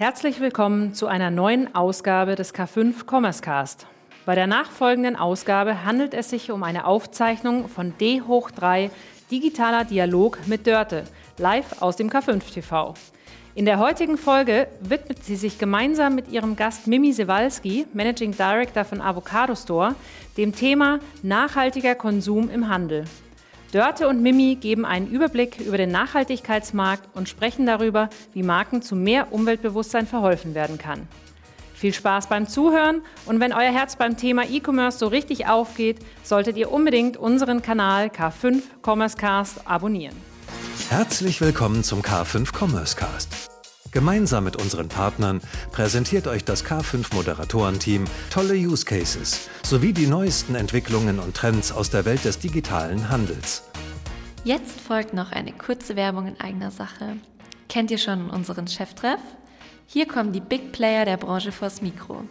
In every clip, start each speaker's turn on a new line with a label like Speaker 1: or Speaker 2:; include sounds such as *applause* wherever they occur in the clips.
Speaker 1: Herzlich willkommen zu einer neuen Ausgabe des K5 Commerce Cast. Bei der nachfolgenden Ausgabe handelt es sich um eine Aufzeichnung von D hoch 3 Digitaler Dialog mit Dörte, live aus dem K5 TV. In der heutigen Folge widmet sie sich gemeinsam mit ihrem Gast Mimi Sewalski, Managing Director von Avocado Store, dem Thema nachhaltiger Konsum im Handel. Dörte und Mimi geben einen Überblick über den Nachhaltigkeitsmarkt und sprechen darüber, wie Marken zu mehr Umweltbewusstsein verholfen werden kann. Viel Spaß beim Zuhören und wenn euer Herz beim Thema E-Commerce so richtig aufgeht, solltet ihr unbedingt unseren Kanal K5 Commerce Cast abonnieren.
Speaker 2: Herzlich willkommen zum K5 Commerce Cast. Gemeinsam mit unseren Partnern präsentiert euch das K5 Moderatorenteam tolle Use Cases sowie die neuesten Entwicklungen und Trends aus der Welt des digitalen Handels.
Speaker 3: Jetzt folgt noch eine kurze Werbung in eigener Sache. Kennt ihr schon unseren Cheftreff? Hier kommen die Big Player der Branche vors Mikro.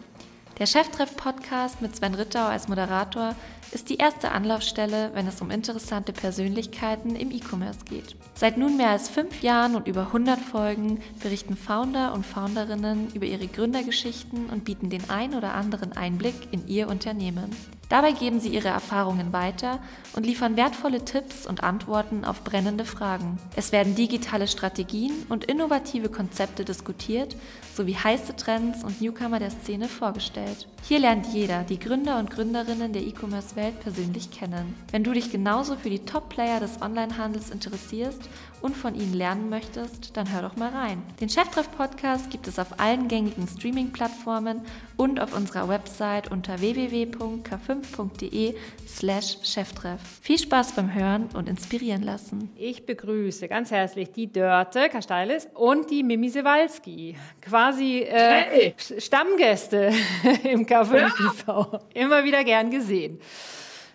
Speaker 3: Der Cheftreff-Podcast mit Sven Rittau als Moderator ist die erste Anlaufstelle, wenn es um interessante Persönlichkeiten im E-Commerce geht. Seit nun mehr als fünf Jahren und über 100 Folgen berichten Founder und Founderinnen über ihre Gründergeschichten und bieten den ein oder anderen Einblick in ihr Unternehmen. Dabei geben sie ihre Erfahrungen weiter und liefern wertvolle Tipps und Antworten auf brennende Fragen. Es werden digitale Strategien und innovative Konzepte diskutiert sowie heiße Trends und Newcomer der Szene vorgestellt. Hier lernt jeder die Gründer und Gründerinnen der E-Commerce-Welt persönlich kennen. Wenn du dich genauso für die Top-Player des Onlinehandels interessierst und von ihnen lernen möchtest, dann hör doch mal rein. Den Cheftreff-Podcast gibt es auf allen gängigen Streaming-Plattformen und auf unserer Website unter www.k5.de slash Cheftreff. Viel Spaß beim Hören und inspirieren lassen.
Speaker 1: Ich begrüße ganz herzlich die Dörte Kasteilis und die Mimi Sewalski. Quasi äh, hey. Stammgäste *laughs* im K5 TV. Immer wieder gern gesehen.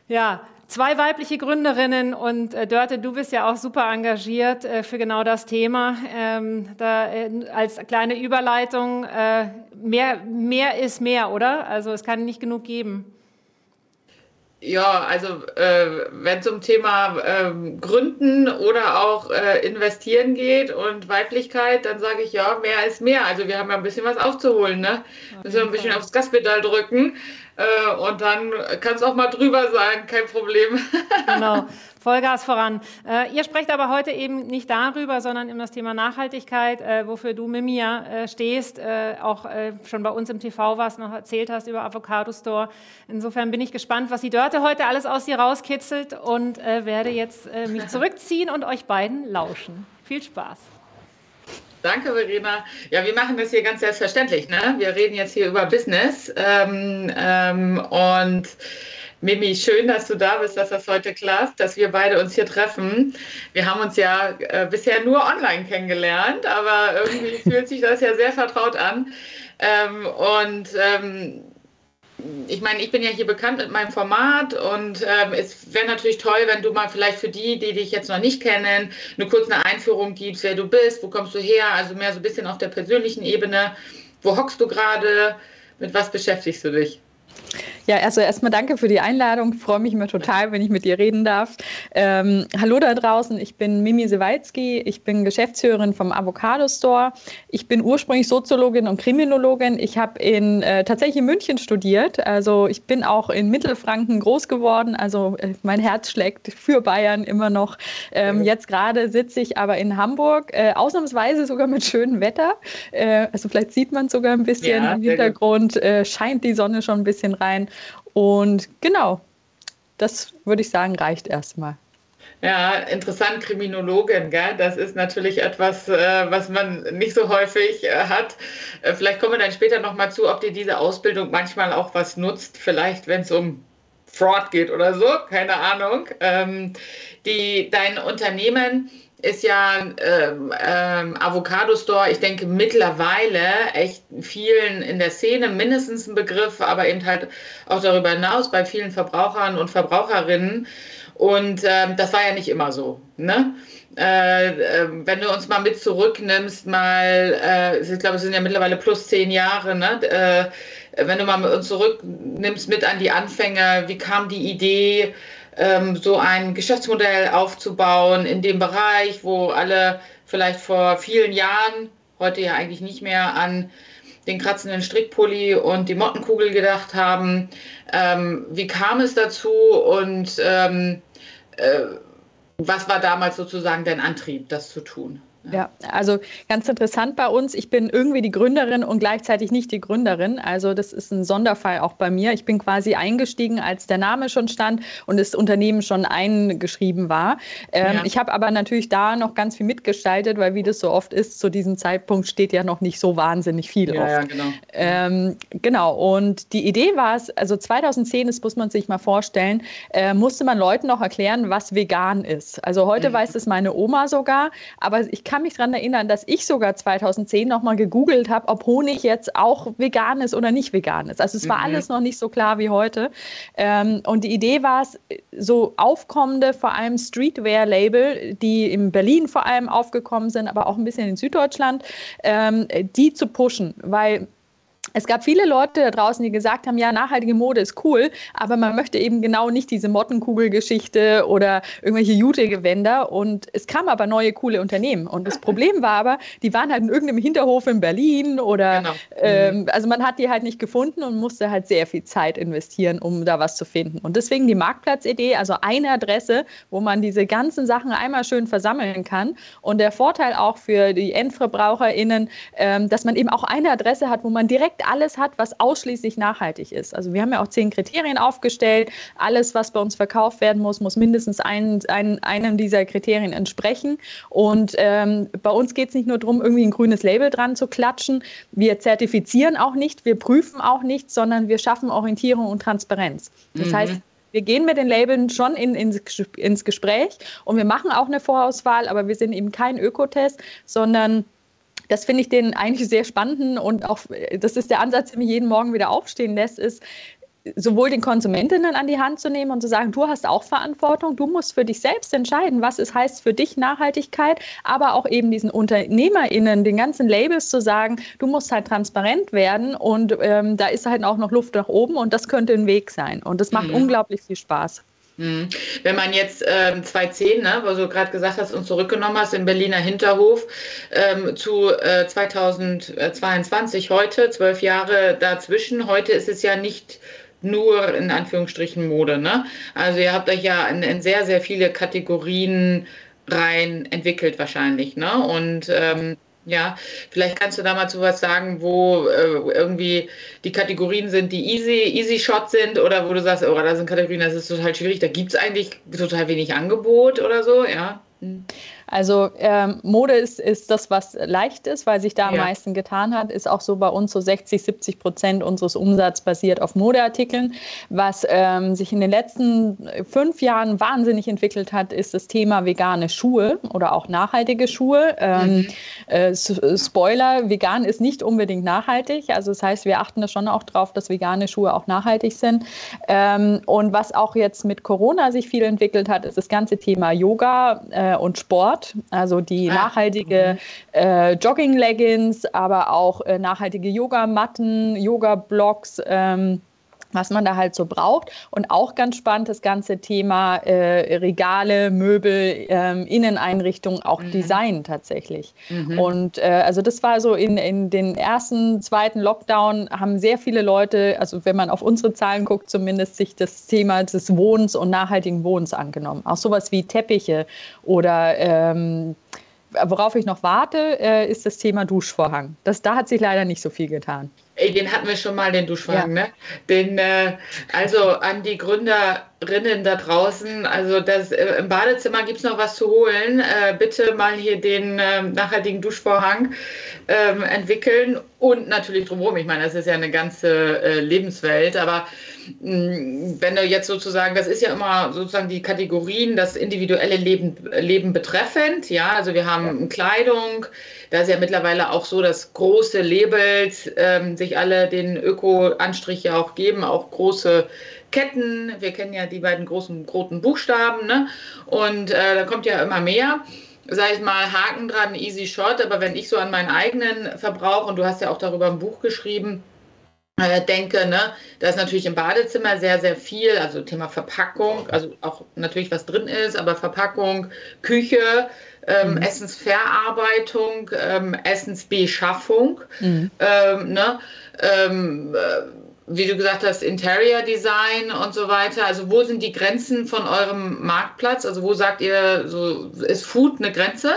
Speaker 1: Ja, zwei weibliche Gründerinnen und äh, Dörte, du bist ja auch super engagiert äh, für genau das Thema. Ähm, da, äh, als kleine Überleitung, äh, mehr, mehr ist mehr, oder? Also es kann nicht genug geben.
Speaker 4: Ja, also äh, wenn es um Thema äh, Gründen oder auch äh, Investieren geht und Weiblichkeit, dann sage ich ja, mehr ist mehr. Also wir haben ja ein bisschen was aufzuholen, ne? Müssen wir ein bisschen aufs Gaspedal drücken. Äh, und dann kann es auch mal drüber sein, kein Problem. *laughs*
Speaker 1: genau, Vollgas voran. Äh, ihr sprecht aber heute eben nicht darüber, sondern um das Thema Nachhaltigkeit, äh, wofür du, Mimia, äh, stehst, äh, auch äh, schon bei uns im TV warst, noch erzählt hast über Avocado Store. Insofern bin ich gespannt, was die Dörte heute alles aus dir rauskitzelt und werde jetzt mich zurückziehen und euch beiden lauschen. Viel Spaß.
Speaker 4: Danke, Verena. Ja, wir machen das hier ganz selbstverständlich. Ne? Wir reden jetzt hier über Business. Ähm, ähm, und Mimi, schön, dass du da bist, dass das heute klappt, dass wir beide uns hier treffen. Wir haben uns ja äh, bisher nur online kennengelernt, aber irgendwie fühlt sich das ja sehr vertraut an. Ähm, und ähm, ich meine, ich bin ja hier bekannt mit meinem Format und ähm, es wäre natürlich toll, wenn du mal vielleicht für die, die dich jetzt noch nicht kennen, eine kurze Einführung gibst, wer du bist, wo kommst du her, also mehr so ein bisschen auf der persönlichen Ebene. Wo hockst du gerade? Mit was beschäftigst du dich?
Speaker 5: Ja, also erstmal danke für die Einladung. Ich freue mich immer total, wenn ich mit dir reden darf. Ähm, hallo da draußen, ich bin Mimi Sewalski. Ich bin Geschäftsführerin vom Avocado Store. Ich bin ursprünglich Soziologin und Kriminologin. Ich habe in äh, tatsächlich in München studiert. Also ich bin auch in Mittelfranken groß geworden. Also äh, mein Herz schlägt für Bayern immer noch. Ähm, jetzt gerade sitze ich aber in Hamburg, äh, ausnahmsweise sogar mit schönem Wetter. Äh, also vielleicht sieht man sogar ein bisschen ja, im Hintergrund, äh, scheint die Sonne schon ein bisschen rein. Und genau, das würde ich sagen, reicht erstmal.
Speaker 4: Ja, interessant, Kriminologin, gell? das ist natürlich etwas, äh, was man nicht so häufig äh, hat. Äh, vielleicht kommen wir dann später nochmal zu, ob dir diese Ausbildung manchmal auch was nutzt, vielleicht wenn es um Fraud geht oder so, keine Ahnung. Ähm, die, dein Unternehmen ist ja ähm, ähm, Avocado Store, ich denke mittlerweile echt vielen in der Szene mindestens ein Begriff, aber eben halt auch darüber hinaus bei vielen Verbrauchern und Verbraucherinnen. Und ähm, das war ja nicht immer so. Ne? Äh, äh, wenn du uns mal mit zurücknimmst, mal, äh, ich glaube, es sind ja mittlerweile plus zehn Jahre, ne? Äh, wenn du mal mit uns zurücknimmst mit an die Anfänge, wie kam die Idee? Ähm, so ein Geschäftsmodell aufzubauen in dem Bereich, wo alle vielleicht vor vielen Jahren heute ja eigentlich nicht mehr an den kratzenden Strickpulli und die Mottenkugel gedacht haben. Ähm, wie kam es dazu und ähm, äh, was war damals sozusagen dein Antrieb, das zu tun?
Speaker 5: Ja, also ganz interessant bei uns. Ich bin irgendwie die Gründerin und gleichzeitig nicht die Gründerin. Also das ist ein Sonderfall auch bei mir. Ich bin quasi eingestiegen, als der Name schon stand und das Unternehmen schon eingeschrieben war. Ähm, ja. Ich habe aber natürlich da noch ganz viel mitgestaltet, weil wie das so oft ist, zu diesem Zeitpunkt steht ja noch nicht so wahnsinnig viel
Speaker 4: ja,
Speaker 5: oft.
Speaker 4: Ja, genau.
Speaker 5: Ähm, genau. Und die Idee war es, also 2010, das muss man sich mal vorstellen, äh, musste man Leuten noch erklären, was vegan ist. Also heute mhm. weiß es meine Oma sogar, aber ich kann kann mich daran erinnern, dass ich sogar 2010 nochmal gegoogelt habe, ob Honig jetzt auch vegan ist oder nicht vegan ist. Also es war mhm. alles noch nicht so klar wie heute. Ähm, und die Idee war es, so aufkommende, vor allem Streetwear-Label, die in Berlin vor allem aufgekommen sind, aber auch ein bisschen in Süddeutschland, ähm, die zu pushen, weil es gab viele Leute da draußen, die gesagt haben, ja, nachhaltige Mode ist cool, aber man möchte eben genau nicht diese Mottenkugelgeschichte oder irgendwelche Jute-Gewänder. Und es kamen aber neue coole Unternehmen. Und das Problem war aber, die waren halt in irgendeinem Hinterhof in Berlin oder genau. ähm, also man hat die halt nicht gefunden und musste halt sehr viel Zeit investieren, um da was zu finden. Und deswegen die Marktplatzidee, also eine Adresse, wo man diese ganzen Sachen einmal schön versammeln kann. Und der Vorteil auch für die EndverbraucherInnen, ähm, dass man eben auch eine Adresse hat, wo man direkt alles hat, was ausschließlich nachhaltig ist. Also wir haben ja auch zehn Kriterien aufgestellt. Alles, was bei uns verkauft werden muss, muss mindestens ein, ein, einem dieser Kriterien entsprechen. Und ähm, bei uns geht es nicht nur darum, irgendwie ein grünes Label dran zu klatschen. Wir zertifizieren auch nicht, wir prüfen auch nicht, sondern wir schaffen Orientierung und Transparenz. Das mhm. heißt, wir gehen mit den Labeln schon in, in, ins Gespräch und wir machen auch eine Vorauswahl, aber wir sind eben kein Ökotest, sondern das finde ich den eigentlich sehr spannenden und auch, das ist der Ansatz, der mich jeden Morgen wieder aufstehen lässt, ist, sowohl den Konsumentinnen an die Hand zu nehmen und zu sagen, du hast auch Verantwortung, du musst für dich selbst entscheiden, was es heißt für dich Nachhaltigkeit, aber auch eben diesen UnternehmerInnen, den ganzen Labels zu sagen, du musst halt transparent werden und ähm, da ist halt auch noch Luft nach oben und das könnte ein Weg sein und das macht mhm. unglaublich viel Spaß.
Speaker 4: Mhm. Wenn man jetzt ähm, 2010, ne, wo du gerade gesagt hast und zurückgenommen hast, im Berliner Hinterhof ähm, zu äh, 2022 heute, zwölf Jahre dazwischen, heute ist es ja nicht nur in Anführungsstrichen Mode. Ne? Also ihr habt euch ja in, in sehr, sehr viele Kategorien rein entwickelt wahrscheinlich. Ne? Und ähm, ja, vielleicht kannst du da mal zu was sagen, wo äh, irgendwie die Kategorien sind, die easy, easy Shot sind oder wo du sagst, oh, da sind Kategorien, das ist total schwierig, da gibt es eigentlich total wenig Angebot oder so, ja.
Speaker 5: Also ähm, Mode ist, ist das, was leicht ist, weil sich da ja. am meisten getan hat. Ist auch so bei uns so 60, 70 Prozent unseres Umsatzes basiert auf Modeartikeln. Was ähm, sich in den letzten fünf Jahren wahnsinnig entwickelt hat, ist das Thema vegane Schuhe oder auch nachhaltige Schuhe. Ähm, mhm. äh, Spoiler, vegan ist nicht unbedingt nachhaltig. Also das heißt, wir achten da schon auch drauf, dass vegane Schuhe auch nachhaltig sind. Ähm, und was auch jetzt mit Corona sich viel entwickelt hat, ist das ganze Thema Yoga äh, und Sport. Sport, also die ah, nachhaltige mhm. äh, Jogging-Leggings, aber auch äh, nachhaltige Yogamatten, Yoga-Blocks. Ähm, was man da halt so braucht. Und auch ganz spannend das ganze Thema äh, Regale, Möbel, ähm, Inneneinrichtungen, auch mhm. Design tatsächlich. Mhm. Und äh, also das war so in, in den ersten, zweiten Lockdown haben sehr viele Leute, also wenn man auf unsere Zahlen guckt, zumindest sich das Thema des Wohnens und nachhaltigen Wohnens angenommen. Auch sowas wie Teppiche oder ähm, worauf ich noch warte, äh, ist das Thema Duschvorhang. Das, da hat sich leider nicht so viel getan.
Speaker 4: Ey, den hatten wir schon mal, den Duschvorhang, ja. ne? Den, äh, also an die Gründerinnen da draußen, also das, äh, im Badezimmer gibt es noch was zu holen. Äh, bitte mal hier den äh, nachhaltigen Duschvorhang ähm, entwickeln und natürlich drumherum. Ich meine, das ist ja eine ganze äh, Lebenswelt, aber mh, wenn du jetzt sozusagen, das ist ja immer sozusagen die Kategorien, das individuelle Leben, Leben betreffend, ja, also wir haben. Kleidung, da ist ja mittlerweile auch so, dass große Labels ähm, sich alle den Öko-Anstrich ja auch geben, auch große Ketten. Wir kennen ja die beiden großen roten Buchstaben, ne? Und äh, da kommt ja immer mehr. Sag ich mal, Haken dran, easy shot, aber wenn ich so an meinen eigenen Verbrauch, und du hast ja auch darüber ein Buch geschrieben, äh, denke, ne, da ist natürlich im Badezimmer sehr, sehr viel, also Thema Verpackung, also auch natürlich was drin ist, aber Verpackung, Küche, ähm, mhm. Essensverarbeitung, ähm, Essensbeschaffung, mhm. ähm, ne, ähm, äh, wie du gesagt hast, Interior Design und so weiter. Also wo sind die Grenzen von eurem Marktplatz? Also wo sagt ihr, so ist Food eine Grenze?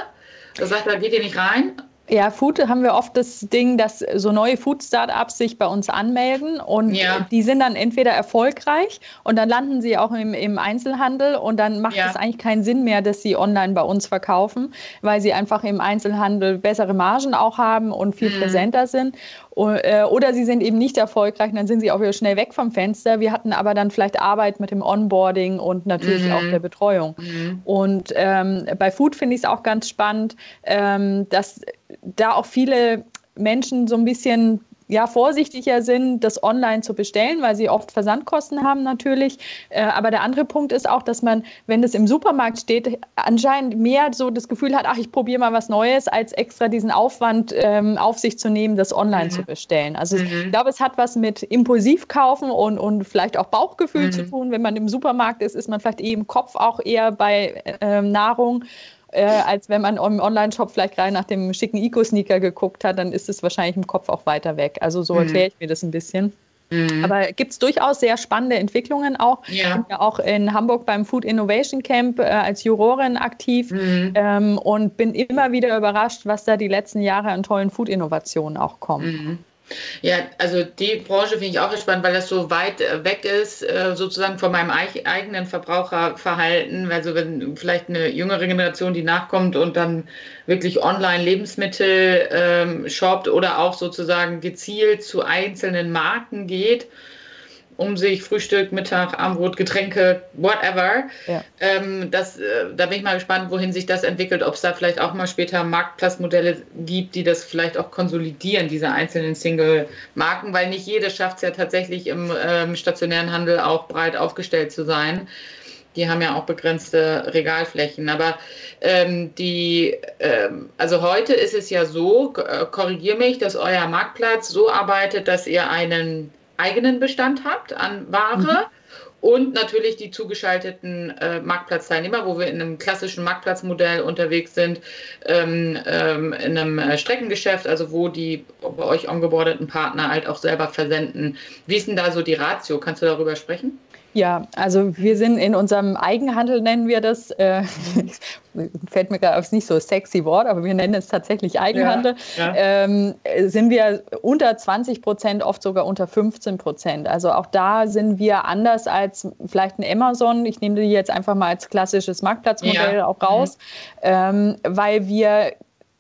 Speaker 4: Da sagt er, geht ihr nicht rein?
Speaker 5: Ja, Food haben wir oft das Ding, dass so neue Food-Startups sich bei uns anmelden und ja. die sind dann entweder erfolgreich und dann landen sie auch im, im Einzelhandel und dann macht ja. es eigentlich keinen Sinn mehr, dass sie online bei uns verkaufen, weil sie einfach im Einzelhandel bessere Margen auch haben und viel mhm. präsenter sind. Äh, oder sie sind eben nicht erfolgreich, dann sind sie auch wieder schnell weg vom Fenster. Wir hatten aber dann vielleicht Arbeit mit dem Onboarding und natürlich mhm. auch der Betreuung. Mhm. Und ähm, bei Food finde ich es auch ganz spannend, ähm, dass da auch viele Menschen so ein bisschen ja, vorsichtiger sind, das online zu bestellen, weil sie oft Versandkosten haben natürlich. Äh, aber der andere Punkt ist auch, dass man, wenn das im Supermarkt steht, anscheinend mehr so das Gefühl hat, ach, ich probiere mal was Neues, als extra diesen Aufwand ähm, auf sich zu nehmen, das online mhm. zu bestellen. Also mhm. ich glaube, es hat was mit Impulsivkaufen und, und vielleicht auch Bauchgefühl mhm. zu tun. Wenn man im Supermarkt ist, ist man vielleicht eh im Kopf auch eher bei äh, Nahrung äh, als wenn man im Online-Shop vielleicht gerade nach dem schicken Eco-Sneaker geguckt hat, dann ist es wahrscheinlich im Kopf auch weiter weg. Also so mhm. erkläre ich mir das ein bisschen. Mhm. Aber gibt es durchaus sehr spannende Entwicklungen auch. Ja. Ich bin ja auch in Hamburg beim Food Innovation Camp äh, als Jurorin aktiv mhm. ähm, und bin immer wieder überrascht, was da die letzten Jahre an tollen Food-Innovationen auch kommen. Mhm.
Speaker 4: Ja, also die Branche finde ich auch spannend, weil das so weit äh, weg ist, äh, sozusagen von meinem eigenen Verbraucherverhalten. Also wenn vielleicht eine jüngere Generation, die nachkommt und dann wirklich online Lebensmittel ähm, shoppt oder auch sozusagen gezielt zu einzelnen Marken geht um sich Frühstück, Mittag, Abendbrot, Getränke, whatever. Ja. Ähm, das, äh, da bin ich mal gespannt, wohin sich das entwickelt, ob es da vielleicht auch mal später Marktplatzmodelle gibt, die das vielleicht auch konsolidieren, diese einzelnen Single-Marken, weil nicht jede schafft es ja tatsächlich im ähm, stationären Handel auch breit aufgestellt zu sein. Die haben ja auch begrenzte Regalflächen. Aber ähm, die, ähm, also heute ist es ja so, äh, korrigiere mich, dass euer Marktplatz so arbeitet, dass ihr einen eigenen Bestand habt an Ware. Mhm. Und natürlich die zugeschalteten äh, Marktplatzteilnehmer, wo wir in einem klassischen Marktplatzmodell unterwegs sind, ähm, ähm, in einem äh, Streckengeschäft, also wo die bei euch ongeboardeten Partner halt auch selber versenden. Wie ist denn da so die Ratio? Kannst du darüber sprechen?
Speaker 5: Ja, also wir sind in unserem Eigenhandel, nennen wir das. Äh, *laughs* fällt mir gerade aufs nicht so sexy Wort, aber wir nennen es tatsächlich Eigenhandel. Ja, ja. Ähm, sind wir unter 20 Prozent, oft sogar unter 15 Prozent. Also auch da sind wir anders als vielleicht ein Amazon. Ich nehme die jetzt einfach mal als klassisches Marktplatzmodell ja. auch raus, mhm. ähm, weil wir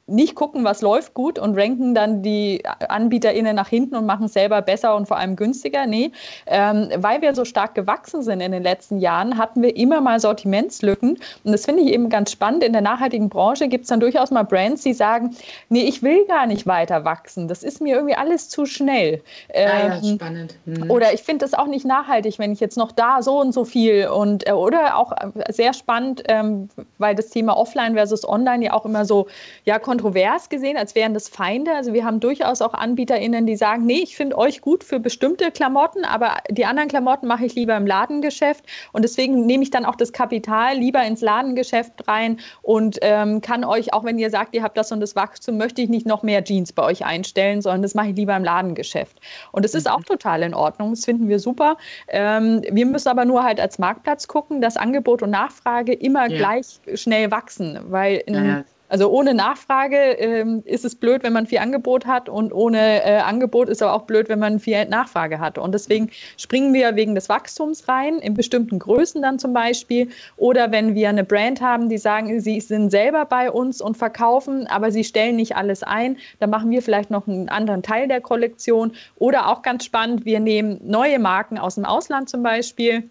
Speaker 5: nicht gucken, was läuft gut und ranken dann die AnbieterInnen nach hinten und machen es selber besser und vor allem günstiger. Nee, ähm, weil wir so stark gewachsen sind in den letzten Jahren, hatten wir immer mal Sortimentslücken. Und das finde ich eben ganz spannend. In der nachhaltigen Branche gibt es dann durchaus mal Brands, die sagen, nee, ich will gar nicht weiter wachsen. Das ist mir irgendwie alles zu schnell.
Speaker 4: Ähm, ah ja, spannend.
Speaker 5: Mhm. Oder ich finde das auch nicht nachhaltig, wenn ich jetzt noch da so und so viel und äh, oder auch äh, sehr spannend, ähm, weil das Thema Offline versus Online ja auch immer so, ja, kontrovers gesehen, als wären das Feinde. Also wir haben durchaus auch AnbieterInnen, die sagen, nee, ich finde euch gut für bestimmte Klamotten, aber die anderen Klamotten mache ich lieber im Ladengeschäft. Und deswegen nehme ich dann auch das Kapital lieber ins Ladengeschäft rein und ähm, kann euch, auch wenn ihr sagt, ihr habt das und das Wachstum, möchte ich nicht noch mehr Jeans bei euch einstellen, sondern das mache ich lieber im Ladengeschäft. Und das ist mhm. auch total in Ordnung. Das finden wir super. Ähm, wir müssen aber nur halt als Marktplatz gucken, dass Angebot und Nachfrage immer ja. gleich schnell wachsen, weil in, ja, also ohne Nachfrage ähm, ist es blöd, wenn man viel Angebot hat und ohne äh, Angebot ist aber auch blöd, wenn man viel Nachfrage hat. Und deswegen springen wir wegen des Wachstums rein, in bestimmten Größen dann zum Beispiel. Oder wenn wir eine Brand haben, die sagen, sie sind selber bei uns und verkaufen, aber sie stellen nicht alles ein, dann machen wir vielleicht noch einen anderen Teil der Kollektion. Oder auch ganz spannend, wir nehmen neue Marken aus dem Ausland zum Beispiel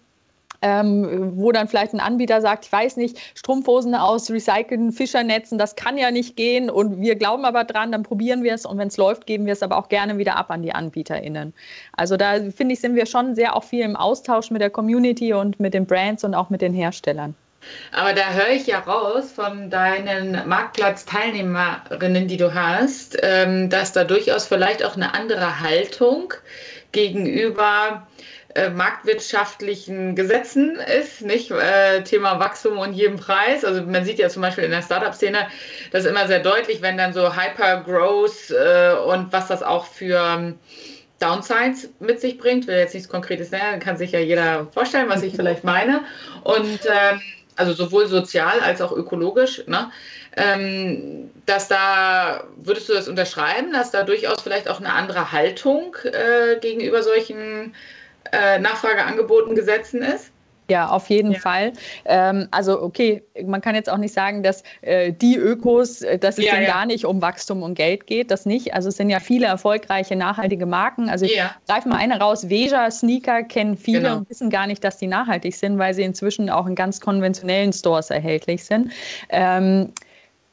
Speaker 5: ähm, wo dann vielleicht ein Anbieter sagt, ich weiß nicht, Strumpfhosen aus recycelten Fischernetzen, das kann ja nicht gehen und wir glauben aber dran, dann probieren wir es und wenn es läuft, geben wir es aber auch gerne wieder ab an die AnbieterInnen. Also da finde ich, sind wir schon sehr auch viel im Austausch mit der Community und mit den Brands und auch mit den Herstellern.
Speaker 4: Aber da höre ich ja raus von deinen Marktplatzteilnehmerinnen, die du hast, ähm, dass da durchaus vielleicht auch eine andere Haltung gegenüber äh, marktwirtschaftlichen Gesetzen ist, nicht äh, Thema Wachstum und jedem Preis. Also man sieht ja zum Beispiel in der Startup-Szene das immer sehr deutlich, wenn dann so Hyper-Growth äh, und was das auch für ähm, Downsides mit sich bringt. Will jetzt nichts Konkretes nennen, kann sich ja jeder vorstellen, was ich *laughs* vielleicht meine. Und ähm, also sowohl sozial als auch ökologisch, ne? ähm, dass da, würdest du das unterschreiben, dass da durchaus vielleicht auch eine andere Haltung äh, gegenüber solchen äh, Nachfrageangeboten Gesetzen ist?
Speaker 5: Ja, auf jeden ja. Fall. Ähm, also okay, man kann jetzt auch nicht sagen, dass äh, die Ökos, äh, dass es ja, denen ja. gar nicht um Wachstum und Geld geht, das nicht. Also es sind ja viele erfolgreiche, nachhaltige Marken. Also ich ja. greife mal eine raus, Veja Sneaker kennen viele genau. und wissen gar nicht, dass die nachhaltig sind, weil sie inzwischen auch in ganz konventionellen Stores erhältlich sind. Ähm,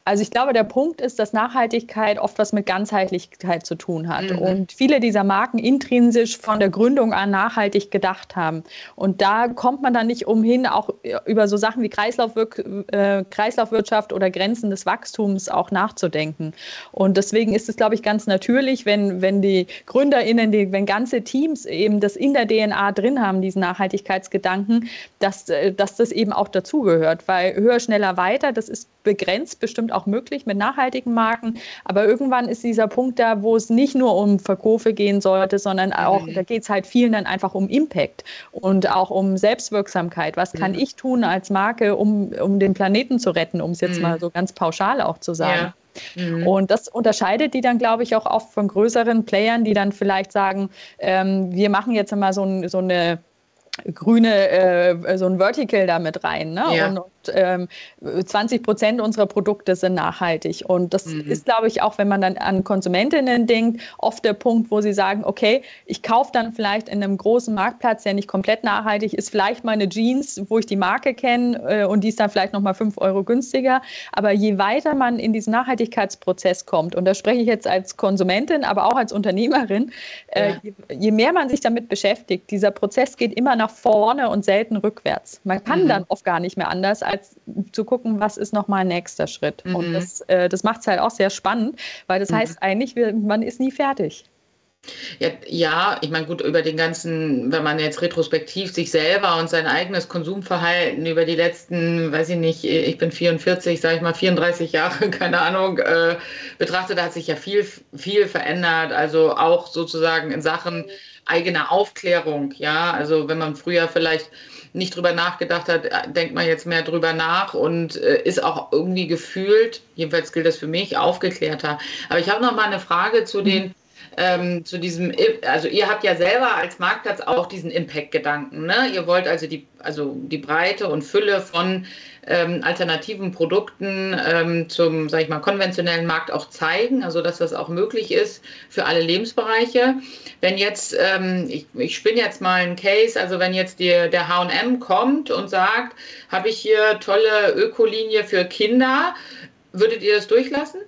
Speaker 5: also ich glaube, der Punkt ist, dass Nachhaltigkeit oft was mit Ganzheitlichkeit zu tun hat. Mhm. Und viele dieser Marken intrinsisch von der Gründung an nachhaltig gedacht haben. Und da kommt man dann nicht umhin, auch über so Sachen wie Kreislaufwir äh, Kreislaufwirtschaft oder Grenzen des Wachstums auch nachzudenken. Und deswegen ist es, glaube ich, ganz natürlich, wenn, wenn die GründerInnen, die, wenn ganze Teams eben das in der DNA drin haben, diesen Nachhaltigkeitsgedanken, dass, äh, dass das eben auch dazugehört. Weil höher, schneller, weiter, das ist begrenzt bestimmt auch möglich mit nachhaltigen Marken. Aber irgendwann ist dieser Punkt da, wo es nicht nur um Verkäufe gehen sollte, sondern auch, mhm. da geht es halt vielen dann einfach um Impact und auch um Selbstwirksamkeit. Was kann mhm. ich tun als Marke, um, um den Planeten zu retten, um es jetzt mhm. mal so ganz pauschal auch zu sagen. Ja. Mhm. Und das unterscheidet die dann, glaube ich, auch oft von größeren Playern, die dann vielleicht sagen, ähm, wir machen jetzt mal so, ein, so eine grüne, äh, so ein Vertical damit rein. Ne? Ja. Und, und ähm, 20 Prozent unserer Produkte sind nachhaltig. Und das mhm. ist, glaube ich, auch wenn man dann an Konsumentinnen denkt, oft der Punkt, wo sie sagen, okay, ich kaufe dann vielleicht in einem großen Marktplatz, der nicht komplett nachhaltig ist, vielleicht meine Jeans, wo ich die Marke kenne äh, und die ist dann vielleicht nochmal 5 Euro günstiger. Aber je weiter man in diesen Nachhaltigkeitsprozess kommt, und da spreche ich jetzt als Konsumentin, aber auch als Unternehmerin, äh, ja. je, je, mehr man sich damit beschäftigt, dieser Prozess geht immer nach vorne und selten rückwärts. Man kann mhm. dann oft gar nicht mehr anders, als zu gucken, was ist nochmal ein nächster Schritt. Mhm. Und das, äh, das macht es halt auch sehr spannend, weil das mhm. heißt eigentlich, man ist nie fertig.
Speaker 4: Ja, ja, ich meine, gut, über den ganzen, wenn man jetzt retrospektiv sich selber und sein eigenes Konsumverhalten über die letzten, weiß ich nicht, ich bin 44, sage ich mal 34 Jahre, *laughs* keine Ahnung, äh, betrachtet, hat sich ja viel, viel verändert. Also auch sozusagen in Sachen eigener Aufklärung, ja. Also wenn man früher vielleicht nicht drüber nachgedacht hat, äh, denkt man jetzt mehr drüber nach und äh, ist auch irgendwie gefühlt, jedenfalls gilt das für mich, aufgeklärter. Aber ich habe noch mal eine Frage zu den ähm, zu diesem, also ihr habt ja selber als Marktplatz auch diesen Impact-Gedanken. Ne? Ihr wollt also die, also die Breite und Fülle von ähm, alternativen Produkten ähm, zum, sag ich mal, konventionellen Markt auch zeigen, also dass das auch möglich ist für alle Lebensbereiche. Wenn jetzt, ähm, ich, ich spinne jetzt mal einen Case, also wenn jetzt die, der HM kommt und sagt, habe ich hier tolle Ökolinie für Kinder, würdet ihr das durchlassen?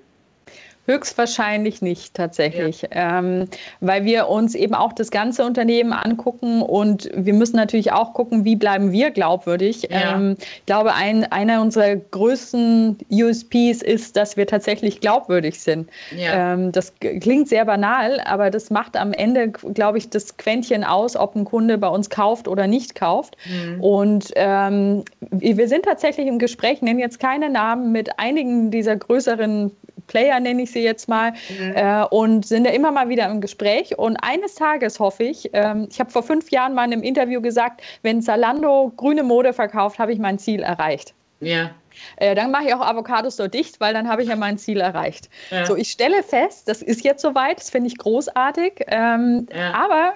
Speaker 5: Höchstwahrscheinlich nicht tatsächlich, ja. ähm, weil wir uns eben auch das ganze Unternehmen angucken und wir müssen natürlich auch gucken, wie bleiben wir glaubwürdig. Ja. Ähm, ich glaube, ein, einer unserer größten USPs ist, dass wir tatsächlich glaubwürdig sind. Ja. Ähm, das klingt sehr banal, aber das macht am Ende, glaube ich, das Quäntchen aus, ob ein Kunde bei uns kauft oder nicht kauft. Mhm. Und ähm, wir sind tatsächlich im Gespräch, nennen jetzt keine Namen, mit einigen dieser größeren Player, nenne ich sie jetzt mal, mhm. äh, und sind ja immer mal wieder im Gespräch. Und eines Tages hoffe ich, ähm, ich habe vor fünf Jahren mal in einem Interview gesagt, wenn Zalando grüne Mode verkauft, habe ich mein Ziel erreicht.
Speaker 4: Ja.
Speaker 5: Äh, dann mache ich auch Avocados so dicht, weil dann habe ich ja mein Ziel erreicht. Ja. So, ich stelle fest, das ist jetzt soweit, das finde ich großartig. Ähm, ja. Aber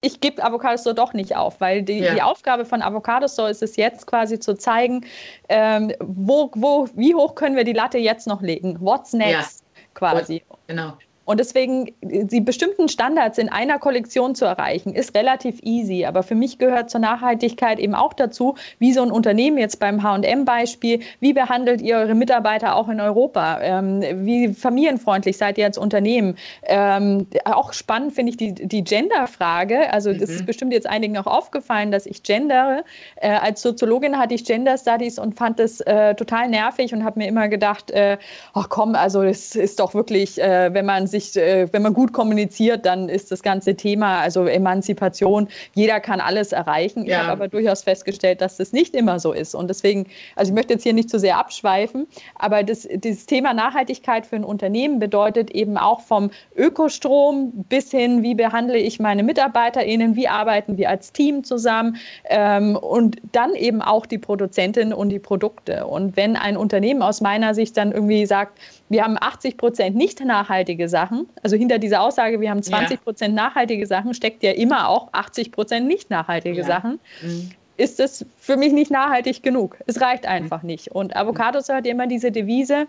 Speaker 5: ich gebe Avocado Store doch nicht auf, weil die, ja. die Aufgabe von Avocado Store ist es jetzt quasi zu zeigen, ähm, wo, wo, wie hoch können wir die Latte jetzt noch legen? What's next? Ja. Quasi.
Speaker 4: Genau.
Speaker 5: Und deswegen, die bestimmten Standards in einer Kollektion zu erreichen, ist relativ easy. Aber für mich gehört zur Nachhaltigkeit eben auch dazu, wie so ein Unternehmen jetzt beim HM-Beispiel, wie behandelt ihr eure Mitarbeiter auch in Europa? Ähm, wie familienfreundlich seid ihr als Unternehmen? Ähm, auch spannend finde ich die, die Gender-Frage. Also, das mhm. ist bestimmt jetzt einigen auch aufgefallen, dass ich gendere. Äh, als Soziologin hatte ich Gender Studies und fand das äh, total nervig und habe mir immer gedacht, äh, ach komm, also es ist doch wirklich, äh, wenn man sich, äh, wenn man gut kommuniziert, dann ist das ganze Thema, also Emanzipation, jeder kann alles erreichen. Ja. Ich habe aber durchaus festgestellt, dass das nicht immer so ist. Und deswegen, also ich möchte jetzt hier nicht zu sehr abschweifen, aber das, dieses Thema Nachhaltigkeit für ein Unternehmen bedeutet eben auch vom Ökostrom bis hin, wie behandle ich meine MitarbeiterInnen, wie arbeiten wir als Team zusammen ähm, und dann eben auch die Produzentin und die Produkte. Und wenn ein Unternehmen aus meiner Sicht dann irgendwie sagt, wir haben 80 Prozent nicht nachhaltige Sachen. Also hinter dieser Aussage, wir haben 20 Prozent nachhaltige Sachen, steckt ja immer auch 80 Prozent nicht nachhaltige ja. Sachen. Mhm. Ist es für mich nicht nachhaltig genug? Es reicht mhm. einfach mhm. nicht. Und Avocados hat immer diese Devise,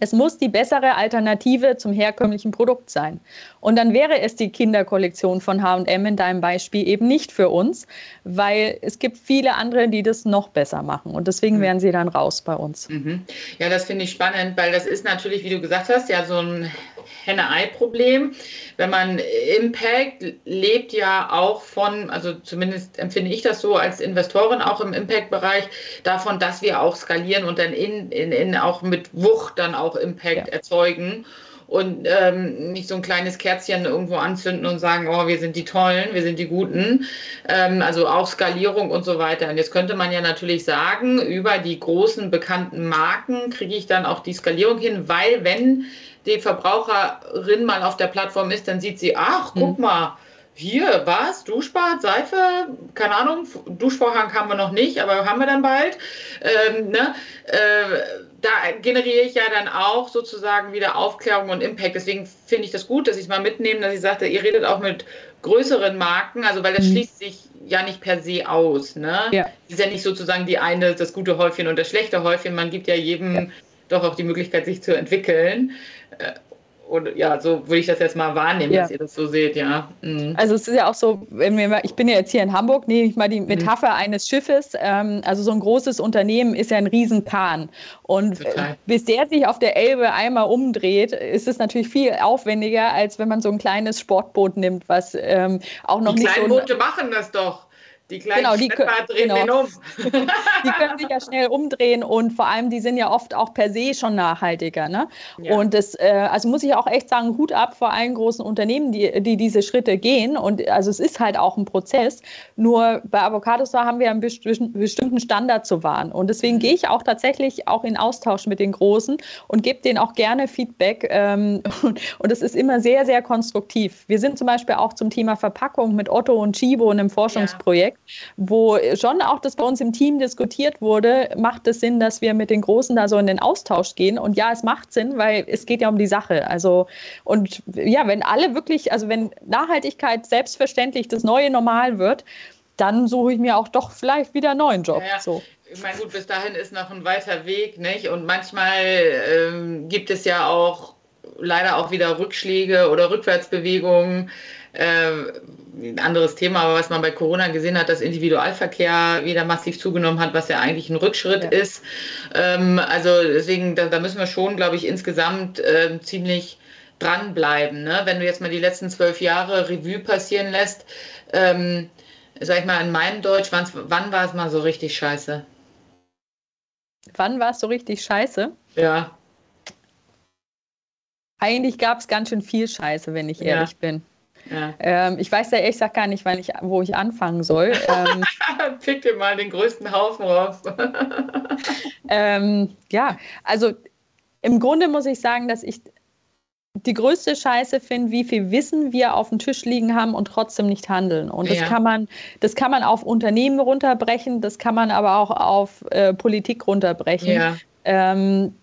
Speaker 5: es muss die bessere Alternative zum herkömmlichen Produkt sein. Und dann wäre es die Kinderkollektion von HM in deinem Beispiel eben nicht für uns, weil es gibt viele andere, die das noch besser machen. Und deswegen mhm. wären sie dann raus bei uns.
Speaker 4: Mhm. Ja, das finde ich spannend, weil das ist natürlich, wie du gesagt hast, ja so ein Henne-Ei-Problem. Wenn man Impact lebt ja auch von, also zumindest empfinde ich das so als Investorin auch im Impact-Bereich, davon, dass wir auch skalieren und dann in, in, in auch mit Wucht dann auch Impact ja. erzeugen und ähm, nicht so ein kleines Kerzchen irgendwo anzünden und sagen, oh, wir sind die Tollen, wir sind die Guten. Ähm, also auch Skalierung und so weiter. Und jetzt könnte man ja natürlich sagen, über die großen bekannten Marken kriege ich dann auch die Skalierung hin, weil wenn die Verbraucherin mal auf der Plattform ist, dann sieht sie, ach, guck hm. mal, hier, was? Duschbad, Seife? Keine Ahnung, Duschvorhang haben wir noch nicht, aber haben wir dann bald. Ähm, ne? äh, da generiere ich ja dann auch sozusagen wieder Aufklärung und Impact. Deswegen finde ich das gut, dass ich es mal mitnehme, dass ich sagte, ihr redet auch mit größeren Marken, also weil das mhm. schließt sich ja nicht per se aus. Ne? Ja. ist ja nicht sozusagen die eine, das gute Häufchen und das schlechte Häufchen. Man gibt ja jedem ja. doch auch die Möglichkeit, sich zu entwickeln. Äh, und ja, so würde ich das jetzt mal wahrnehmen, ja. dass ihr das so seht, ja. Mhm.
Speaker 5: Also es ist ja auch so, wenn wir, ich bin ja jetzt hier in Hamburg, nehme ich mal die mhm. Metapher mhm. eines Schiffes. Ähm, also so ein großes Unternehmen ist ja ein Riesenkahn. Und Total. bis der sich auf der Elbe einmal umdreht, ist es natürlich viel aufwendiger, als wenn man so ein kleines Sportboot nimmt, was ähm, auch noch
Speaker 4: die
Speaker 5: nicht
Speaker 4: so. Die kleinen Boote machen das doch. Die kleinen
Speaker 5: genau, die drehen genau. um. *laughs* die können sich ja schnell umdrehen und vor allem, die sind ja oft auch per se schon nachhaltiger. Ne? Ja. Und das, äh, also muss ich auch echt sagen, Hut ab vor allen großen Unternehmen, die, die diese Schritte gehen. Und also es ist halt auch ein Prozess. Nur bei Avocados haben wir einen bestimmten Standard zu wahren. Und deswegen mhm. gehe ich auch tatsächlich auch in Austausch mit den Großen und gebe denen auch gerne Feedback. Ähm, und es ist immer sehr, sehr konstruktiv. Wir sind zum Beispiel auch zum Thema Verpackung mit Otto und Chibo in einem Forschungsprojekt. Ja wo schon auch das bei uns im Team diskutiert wurde, macht es Sinn, dass wir mit den Großen da so in den Austausch gehen. Und ja, es macht Sinn, weil es geht ja um die Sache. Also, und ja, wenn alle wirklich, also wenn Nachhaltigkeit selbstverständlich das neue Normal wird, dann suche ich mir auch doch vielleicht wieder einen neuen Job. Ja,
Speaker 4: so. Ich meine, gut, bis dahin ist noch ein weiter Weg, nicht? Und manchmal ähm, gibt es ja auch leider auch wieder Rückschläge oder Rückwärtsbewegungen. Äh, ein anderes Thema, aber was man bei Corona gesehen hat, dass Individualverkehr wieder massiv zugenommen hat, was ja eigentlich ein Rückschritt ja. ist. Ähm, also deswegen, da, da, müssen wir schon, glaube ich, insgesamt äh, ziemlich dranbleiben. Ne? Wenn du jetzt mal die letzten zwölf Jahre Revue passieren lässt, ähm, sag ich mal, in meinem Deutsch, wann, wann war es mal so richtig scheiße?
Speaker 5: Wann war es so richtig scheiße?
Speaker 4: Ja.
Speaker 5: Eigentlich gab es ganz schön viel Scheiße, wenn ich ehrlich ja. bin. Ja. Ähm, ich weiß ja ehrlich gesagt gar nicht, ich, wo ich anfangen soll. Ähm, *laughs*
Speaker 4: Pick dir mal den größten Haufen raus. *laughs*
Speaker 5: ähm, ja, also im Grunde muss ich sagen, dass ich die größte Scheiße finde, wie viel Wissen wir auf dem Tisch liegen haben und trotzdem nicht handeln. Und das ja. kann man, das kann man auf Unternehmen runterbrechen, das kann man aber auch auf äh, Politik runterbrechen. Ja. Ähm,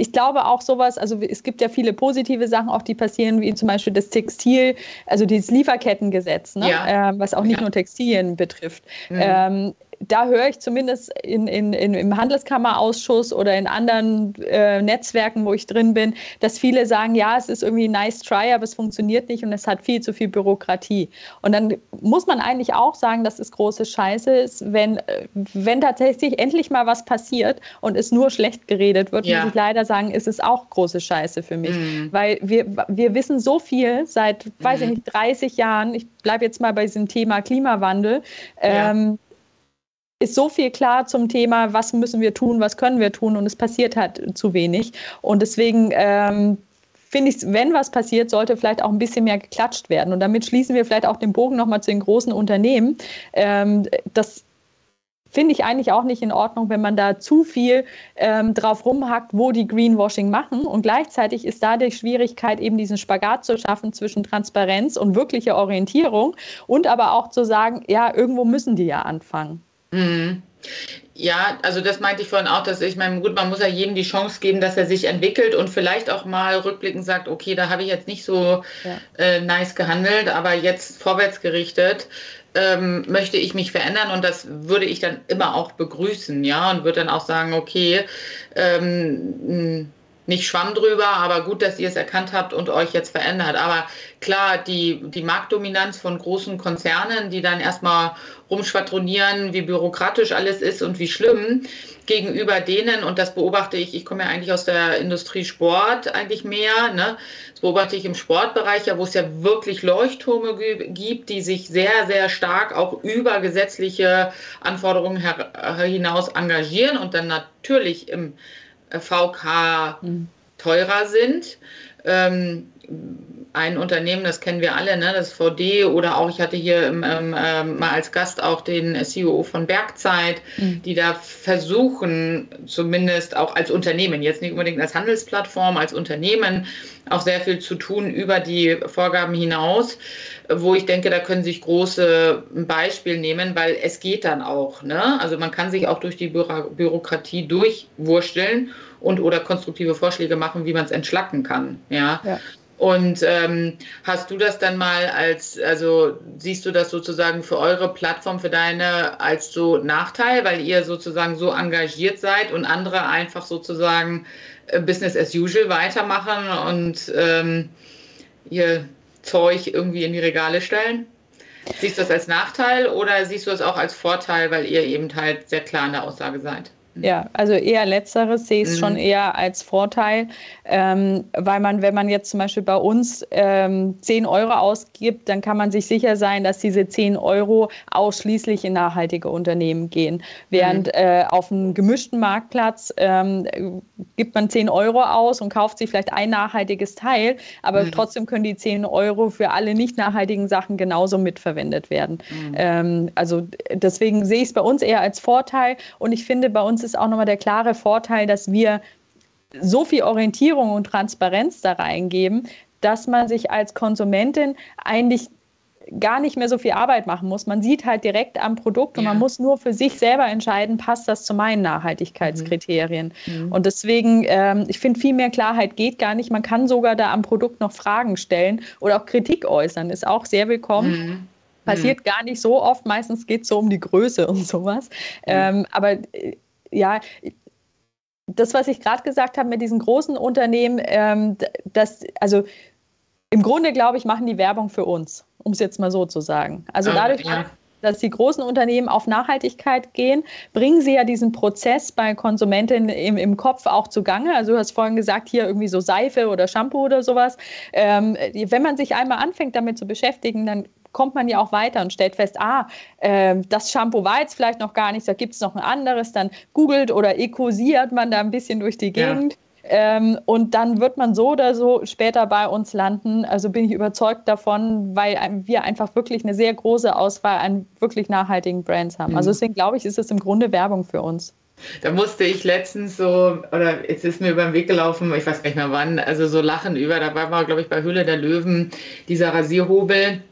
Speaker 5: ich glaube auch sowas, also es gibt ja viele positive Sachen auch, die passieren, wie zum Beispiel das Textil, also dieses Lieferkettengesetz, ne? ja. äh, was auch nicht ja. nur Textilien betrifft. Mhm. Ähm, da höre ich zumindest in, in, in, im Handelskammerausschuss oder in anderen äh, Netzwerken, wo ich drin bin, dass viele sagen, ja, es ist irgendwie nice try, aber es funktioniert nicht und es hat viel zu viel Bürokratie. Und dann muss man eigentlich auch sagen, dass es große Scheiße ist, wenn, äh, wenn tatsächlich endlich mal was passiert und es nur schlecht geredet wird, ja. muss ich leider sagen, ist es auch große Scheiße für mich. Mhm. Weil wir, wir wissen so viel seit, mhm. weiß ich mhm. nicht, 30 Jahren. Ich bleibe jetzt mal bei diesem Thema Klimawandel. Ja. Ähm, ist so viel klar zum Thema, was müssen wir tun, was können wir tun und es passiert halt zu wenig. Und deswegen ähm, finde ich, wenn was passiert, sollte vielleicht auch ein bisschen mehr geklatscht werden. Und damit schließen wir vielleicht auch den Bogen nochmal zu den großen Unternehmen. Ähm, das finde ich eigentlich auch nicht in Ordnung, wenn man da zu viel ähm, drauf rumhackt, wo die Greenwashing machen. Und gleichzeitig ist da die Schwierigkeit, eben diesen Spagat zu schaffen zwischen Transparenz und wirklicher Orientierung und aber auch zu sagen, ja, irgendwo müssen die ja anfangen.
Speaker 4: Mhm. Ja, also das meinte ich vorhin auch, dass ich meine, gut, man muss ja jedem die Chance geben, dass er sich entwickelt und vielleicht auch mal rückblickend sagt, okay, da habe ich jetzt nicht so ja. äh, nice gehandelt, aber jetzt vorwärts gerichtet ähm, möchte ich mich verändern und das würde ich dann immer auch begrüßen, ja, und würde dann auch sagen, okay, ähm, nicht Schwamm drüber, aber gut, dass ihr es erkannt habt und euch jetzt verändert. Aber klar, die, die Marktdominanz von großen Konzernen, die dann erstmal rumschwadronieren, wie bürokratisch alles ist und wie schlimm, gegenüber denen, und das beobachte ich, ich komme ja eigentlich aus der Industrie Sport eigentlich mehr, ne? das beobachte ich im Sportbereich ja, wo es ja wirklich Leuchttürme gibt, die sich sehr, sehr stark auch über gesetzliche Anforderungen hinaus engagieren und dann natürlich im VK mhm. teurer sind. Ähm, ein Unternehmen, das kennen wir alle, ne, das VD oder auch, ich hatte hier ähm, ähm, mal als Gast auch den CEO von Bergzeit, mhm. die da versuchen, zumindest auch als Unternehmen, jetzt nicht unbedingt als Handelsplattform, als Unternehmen, auch sehr viel zu tun über die Vorgaben hinaus, wo ich denke, da können sich große ein Beispiel nehmen, weil es geht dann auch. Ne? Also man kann sich auch durch die Büro Bürokratie durchwursteln und oder konstruktive Vorschläge machen, wie man es entschlacken kann. Ja. ja. Und ähm, hast du das dann mal als, also siehst du das sozusagen für eure Plattform, für deine als so Nachteil, weil ihr sozusagen so engagiert seid und andere einfach sozusagen äh, Business as usual weitermachen und ähm, ihr Zeug irgendwie in die Regale stellen? Siehst du das als Nachteil oder siehst du das auch als Vorteil, weil ihr eben halt sehr klar in der Aussage seid?
Speaker 5: Ja, also eher letzteres sehe ich es mhm. schon eher als Vorteil, ähm, weil man, wenn man jetzt zum Beispiel bei uns ähm, 10 Euro ausgibt, dann kann man sich sicher sein, dass diese 10 Euro ausschließlich in nachhaltige Unternehmen gehen. Während mhm. äh, auf einem gemischten Marktplatz ähm, gibt man 10 Euro aus und kauft sich vielleicht ein nachhaltiges Teil, aber mhm. trotzdem können die 10 Euro für alle nicht nachhaltigen Sachen genauso mitverwendet werden. Mhm. Ähm, also deswegen sehe ich es bei uns eher als Vorteil und ich finde, bei uns uns ist auch nochmal der klare Vorteil, dass wir so viel Orientierung und Transparenz da reingeben, dass man sich als Konsumentin eigentlich gar nicht mehr so viel Arbeit machen muss. Man sieht halt direkt am Produkt und ja. man muss nur für sich selber entscheiden, passt das zu meinen Nachhaltigkeitskriterien. Mhm. mhm. Und deswegen, ähm, ich finde, viel mehr Klarheit geht gar nicht. Man kann sogar da am Produkt noch Fragen stellen oder auch Kritik äußern, ist auch sehr willkommen. Mhm. Passiert mhm. gar nicht so oft, meistens geht es so um die Größe und sowas. Mhm. Ähm, aber äh, ja, das, was ich gerade gesagt habe mit diesen großen Unternehmen, ähm, das, also im Grunde, glaube ich, machen die Werbung für uns, um es jetzt mal so zu sagen. Also dadurch, ja. dass die großen Unternehmen auf Nachhaltigkeit gehen, bringen sie ja diesen Prozess bei Konsumentinnen im, im Kopf auch zugange. Also du hast vorhin gesagt, hier irgendwie so Seife oder Shampoo oder sowas. Ähm, wenn man sich einmal anfängt, damit zu beschäftigen, dann kommt man ja auch weiter und stellt fest, ah, äh, das Shampoo war jetzt vielleicht noch gar nicht, da gibt es noch ein anderes, dann googelt oder ekosiert man da ein bisschen durch die Gegend. Ja. Ähm, und dann wird man so oder so später bei uns landen. Also bin ich überzeugt davon, weil wir einfach wirklich eine sehr große Auswahl an wirklich nachhaltigen Brands haben. Also mhm. Deswegen glaube ich, ist es im Grunde Werbung für uns.
Speaker 4: Da musste ich letztens so, oder jetzt ist mir über den Weg gelaufen, ich weiß gar nicht mehr wann, also so lachen über, da war, glaube ich, bei Höhle der Löwen dieser Rasierhobel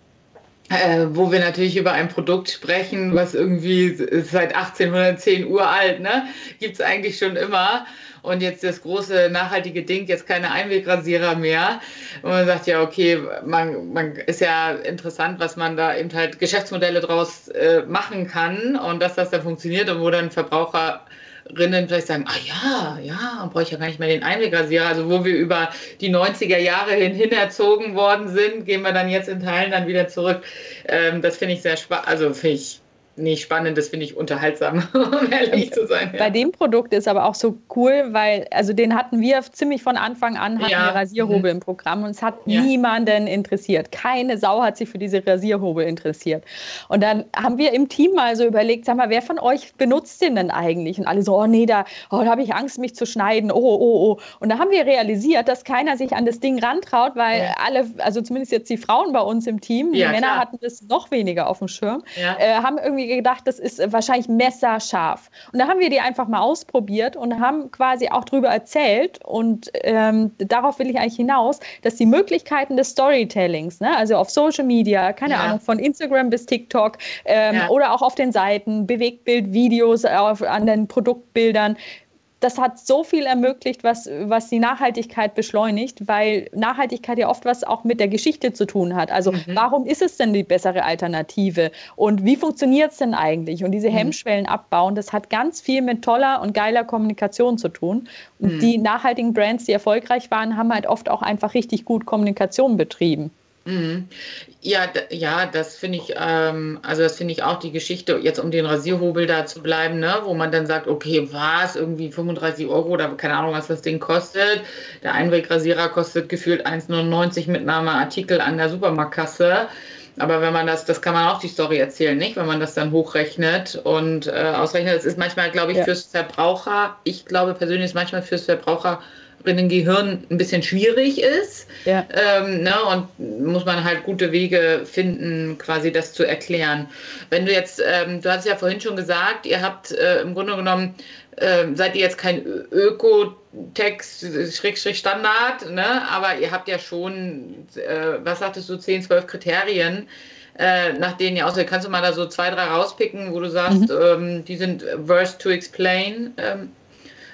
Speaker 4: äh, wo wir natürlich über ein Produkt sprechen, was irgendwie seit 1810 uralt, ne? Gibt es eigentlich schon immer. Und jetzt das große nachhaltige Ding, jetzt keine Einwegrasierer mehr. Und man sagt ja, okay, man, man ist ja interessant, was man da eben halt Geschäftsmodelle draus äh, machen kann und dass das dann funktioniert und wo dann Verbraucher Rinnen vielleicht sagen, ah ja, ja, brauche ich ja gar nicht mehr den Einwegrasierer. Also wo wir über die 90er Jahre hin, hin erzogen worden sind, gehen wir dann jetzt in Teilen dann wieder zurück. Ähm, das finde ich sehr spannend, also finde ich nicht spannend, das finde ich unterhaltsam, *laughs* um ehrlich zu sein.
Speaker 5: Ja. Bei dem Produkt ist aber auch so cool, weil, also den hatten wir ziemlich von Anfang an, hatten ja. wir Rasierhobel mhm. im Programm und es hat ja. niemanden interessiert. Keine Sau hat sich für diese Rasierhobel interessiert. Und dann haben wir im Team mal so überlegt, sag mal, wer von euch benutzt den denn eigentlich? Und alle so, oh nee, da, oh, da habe ich Angst, mich zu schneiden, oh, oh, oh. Und da haben wir realisiert, dass keiner sich an das Ding rantraut, weil alle, also zumindest jetzt die Frauen bei uns im Team, die Männer klar. hatten das noch weniger auf dem Schirm, äh, haben irgendwie gedacht, das ist wahrscheinlich messerscharf. Und da haben wir die einfach mal ausprobiert und haben quasi auch darüber erzählt. Und ähm, darauf will ich eigentlich hinaus, dass die Möglichkeiten des Storytellings, ne, also auf Social Media, keine ja. Ahnung, von Instagram bis TikTok ähm, ja. oder auch auf den Seiten, Bewegtbildvideos auf, an den Produktbildern, das hat so viel ermöglicht, was, was die Nachhaltigkeit beschleunigt, weil Nachhaltigkeit ja oft was auch mit der Geschichte zu tun hat. Also mhm. warum ist es denn die bessere Alternative und wie funktioniert es denn eigentlich? Und diese mhm. Hemmschwellen abbauen, das hat ganz viel mit toller und geiler Kommunikation zu tun. Und mhm. die nachhaltigen Brands, die erfolgreich waren, haben halt oft auch einfach richtig gut Kommunikation betrieben.
Speaker 4: Mhm. Ja, ja, das finde ich, ähm, also das finde ich auch die Geschichte, jetzt um den Rasierhobel da zu bleiben, ne, wo man dann sagt, okay, was, irgendwie 35 Euro oder keine Ahnung, was das Ding kostet. Der Einwegrasierer kostet gefühlt 1,99 mit einem Artikel an der Supermarktkasse. Aber wenn man das, das kann man auch die Story erzählen, nicht? Wenn man das dann hochrechnet und äh, ausrechnet, das ist manchmal, glaube ich, ja. fürs Verbraucher, ich glaube persönlich ist manchmal fürs Verbraucher Gehirn ein bisschen schwierig ist. Ja. Ähm, ne, und muss man halt gute Wege finden, quasi das zu erklären. Wenn du jetzt, ähm, du hast ja vorhin schon gesagt, ihr habt äh, im Grunde genommen, äh, seid ihr jetzt kein Ökotext, Schrägstrich Standard, ne? aber ihr habt ja schon, äh, was sagtest du, 10, 12 Kriterien. Äh, nach denen ihr aussieht, kannst du mal da so zwei, drei rauspicken, wo du sagst, mhm. ähm, die sind worth to explain. Ähm,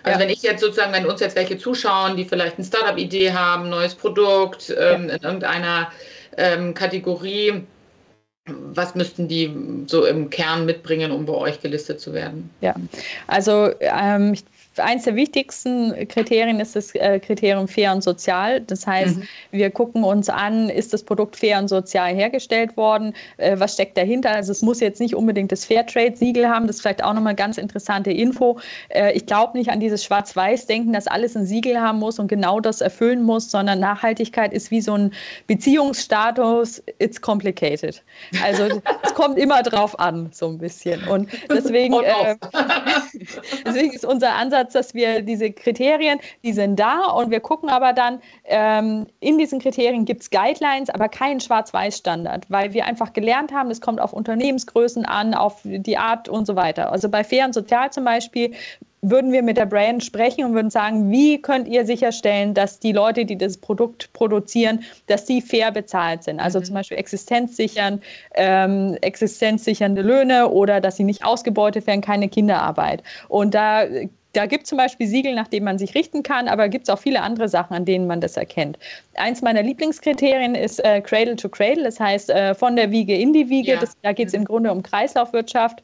Speaker 4: also ja. wenn ich jetzt sozusagen, wenn uns jetzt welche zuschauen, die vielleicht eine Startup-Idee haben, neues Produkt ähm, in irgendeiner ähm, Kategorie, was müssten die so im Kern mitbringen, um bei euch gelistet zu werden?
Speaker 5: Ja, also ähm, ich eins der wichtigsten Kriterien ist das äh, Kriterium fair und sozial. Das heißt, mhm. wir gucken uns an, ist das Produkt fair und sozial hergestellt worden? Äh, was steckt dahinter? Also es muss jetzt nicht unbedingt das Fairtrade-Siegel haben. Das ist vielleicht auch nochmal ganz interessante Info. Äh, ich glaube nicht an dieses Schwarz-Weiß-Denken, dass alles ein Siegel haben muss und genau das erfüllen muss, sondern Nachhaltigkeit ist wie so ein Beziehungsstatus. It's complicated. Also *laughs* es kommt immer drauf an, so ein bisschen. Und deswegen, äh, *laughs* deswegen ist unser Ansatz, Ansatz, dass wir diese Kriterien, die sind da und wir gucken aber dann, ähm, in diesen Kriterien gibt es Guidelines, aber keinen Schwarz-Weiß-Standard, weil wir einfach gelernt haben, es kommt auf Unternehmensgrößen an, auf die Art und so weiter. Also bei Fair und Sozial zum Beispiel würden wir mit der Brand sprechen und würden sagen, wie könnt ihr sicherstellen, dass die Leute, die das Produkt produzieren, dass die fair bezahlt sind? Also mhm. zum Beispiel existenzsichern, ähm, existenzsichernde Löhne oder dass sie nicht ausgebeutet werden, keine Kinderarbeit. Und da da gibt es zum Beispiel Siegel, nach denen man sich richten kann, aber gibt es auch viele andere Sachen, an denen man das erkennt. Eins meiner Lieblingskriterien ist äh, Cradle to Cradle, das heißt äh, von der Wiege in die Wiege. Ja. Das, da geht es im Grunde um Kreislaufwirtschaft.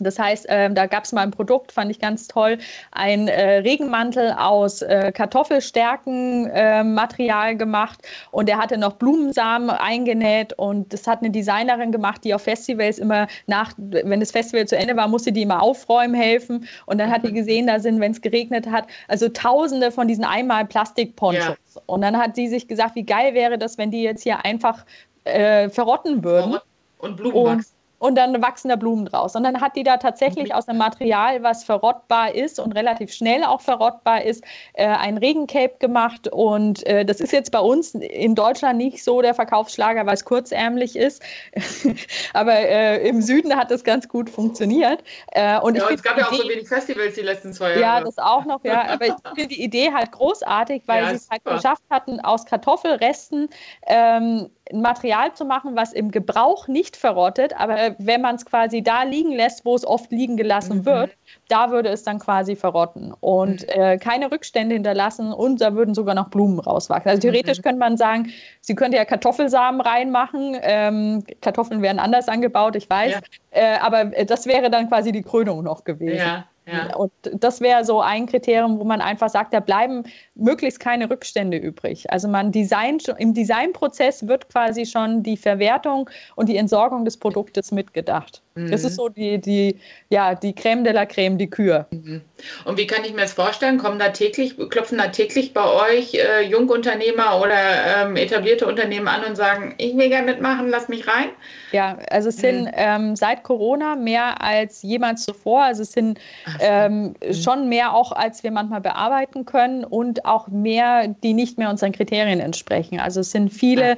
Speaker 5: Das heißt, äh, da gab es mal ein Produkt, fand ich ganz toll, ein äh, Regenmantel aus äh, Kartoffelstärkenmaterial ähm, gemacht und der hatte noch Blumensamen eingenäht und das hat eine Designerin gemacht, die auf Festivals immer nach, wenn das Festival zu Ende war, musste die immer aufräumen helfen und dann hat die mhm. gesehen, da sind, wenn es geregnet hat, also tausende von diesen einmal Plastikponchos ja. und dann hat sie sich gesagt, wie geil wäre das, wenn die jetzt hier einfach äh, verrotten würden.
Speaker 4: Und Blumenwachs
Speaker 5: und dann wachsen da Blumen draus. Und dann hat die da tatsächlich aus einem Material, was verrottbar ist und relativ schnell auch verrottbar ist, äh, ein Regencape gemacht. Und äh, das ist jetzt bei uns in Deutschland nicht so der Verkaufsschlager, weil es kurzärmlich ist. *laughs* Aber äh, im Süden hat das ganz gut funktioniert.
Speaker 4: Äh, und ja, es gab ja auch so wenig Festivals die letzten zwei Jahre.
Speaker 5: Ja, das auch noch, ja. Aber ich finde die Idee halt großartig, weil ja, sie es halt geschafft hatten, aus Kartoffelresten ähm, ein Material zu machen, was im Gebrauch nicht verrottet, aber wenn man es quasi da liegen lässt, wo es oft liegen gelassen mhm. wird, da würde es dann quasi verrotten und mhm. äh, keine Rückstände hinterlassen und da würden sogar noch Blumen rauswachsen. Also theoretisch mhm. könnte man sagen, sie könnte ja Kartoffelsamen reinmachen. Ähm, Kartoffeln werden anders angebaut, ich weiß, ja. äh, aber das wäre dann quasi die Krönung noch gewesen. Ja. Ja. Und das wäre so ein Kriterium, wo man einfach sagt, da bleiben möglichst keine Rückstände übrig. Also man designt, im Designprozess wird quasi schon die Verwertung und die Entsorgung des Produktes mitgedacht. Mhm. Das ist mhm. so die, die, ja, die Creme de la Creme, die Kür. Mhm.
Speaker 4: Und wie kann ich mir das vorstellen? Kommen da täglich, klopfen da täglich bei euch äh, Jungunternehmer oder ähm, etablierte Unternehmen an und sagen, ich will gerne mitmachen, lass mich rein?
Speaker 5: Ja, also es sind mhm. ähm, seit Corona mehr als jemals zuvor. Also es sind ähm, mhm. schon mehr auch, als wir manchmal bearbeiten können und auch mehr, die nicht mehr unseren Kriterien entsprechen. Also es sind viele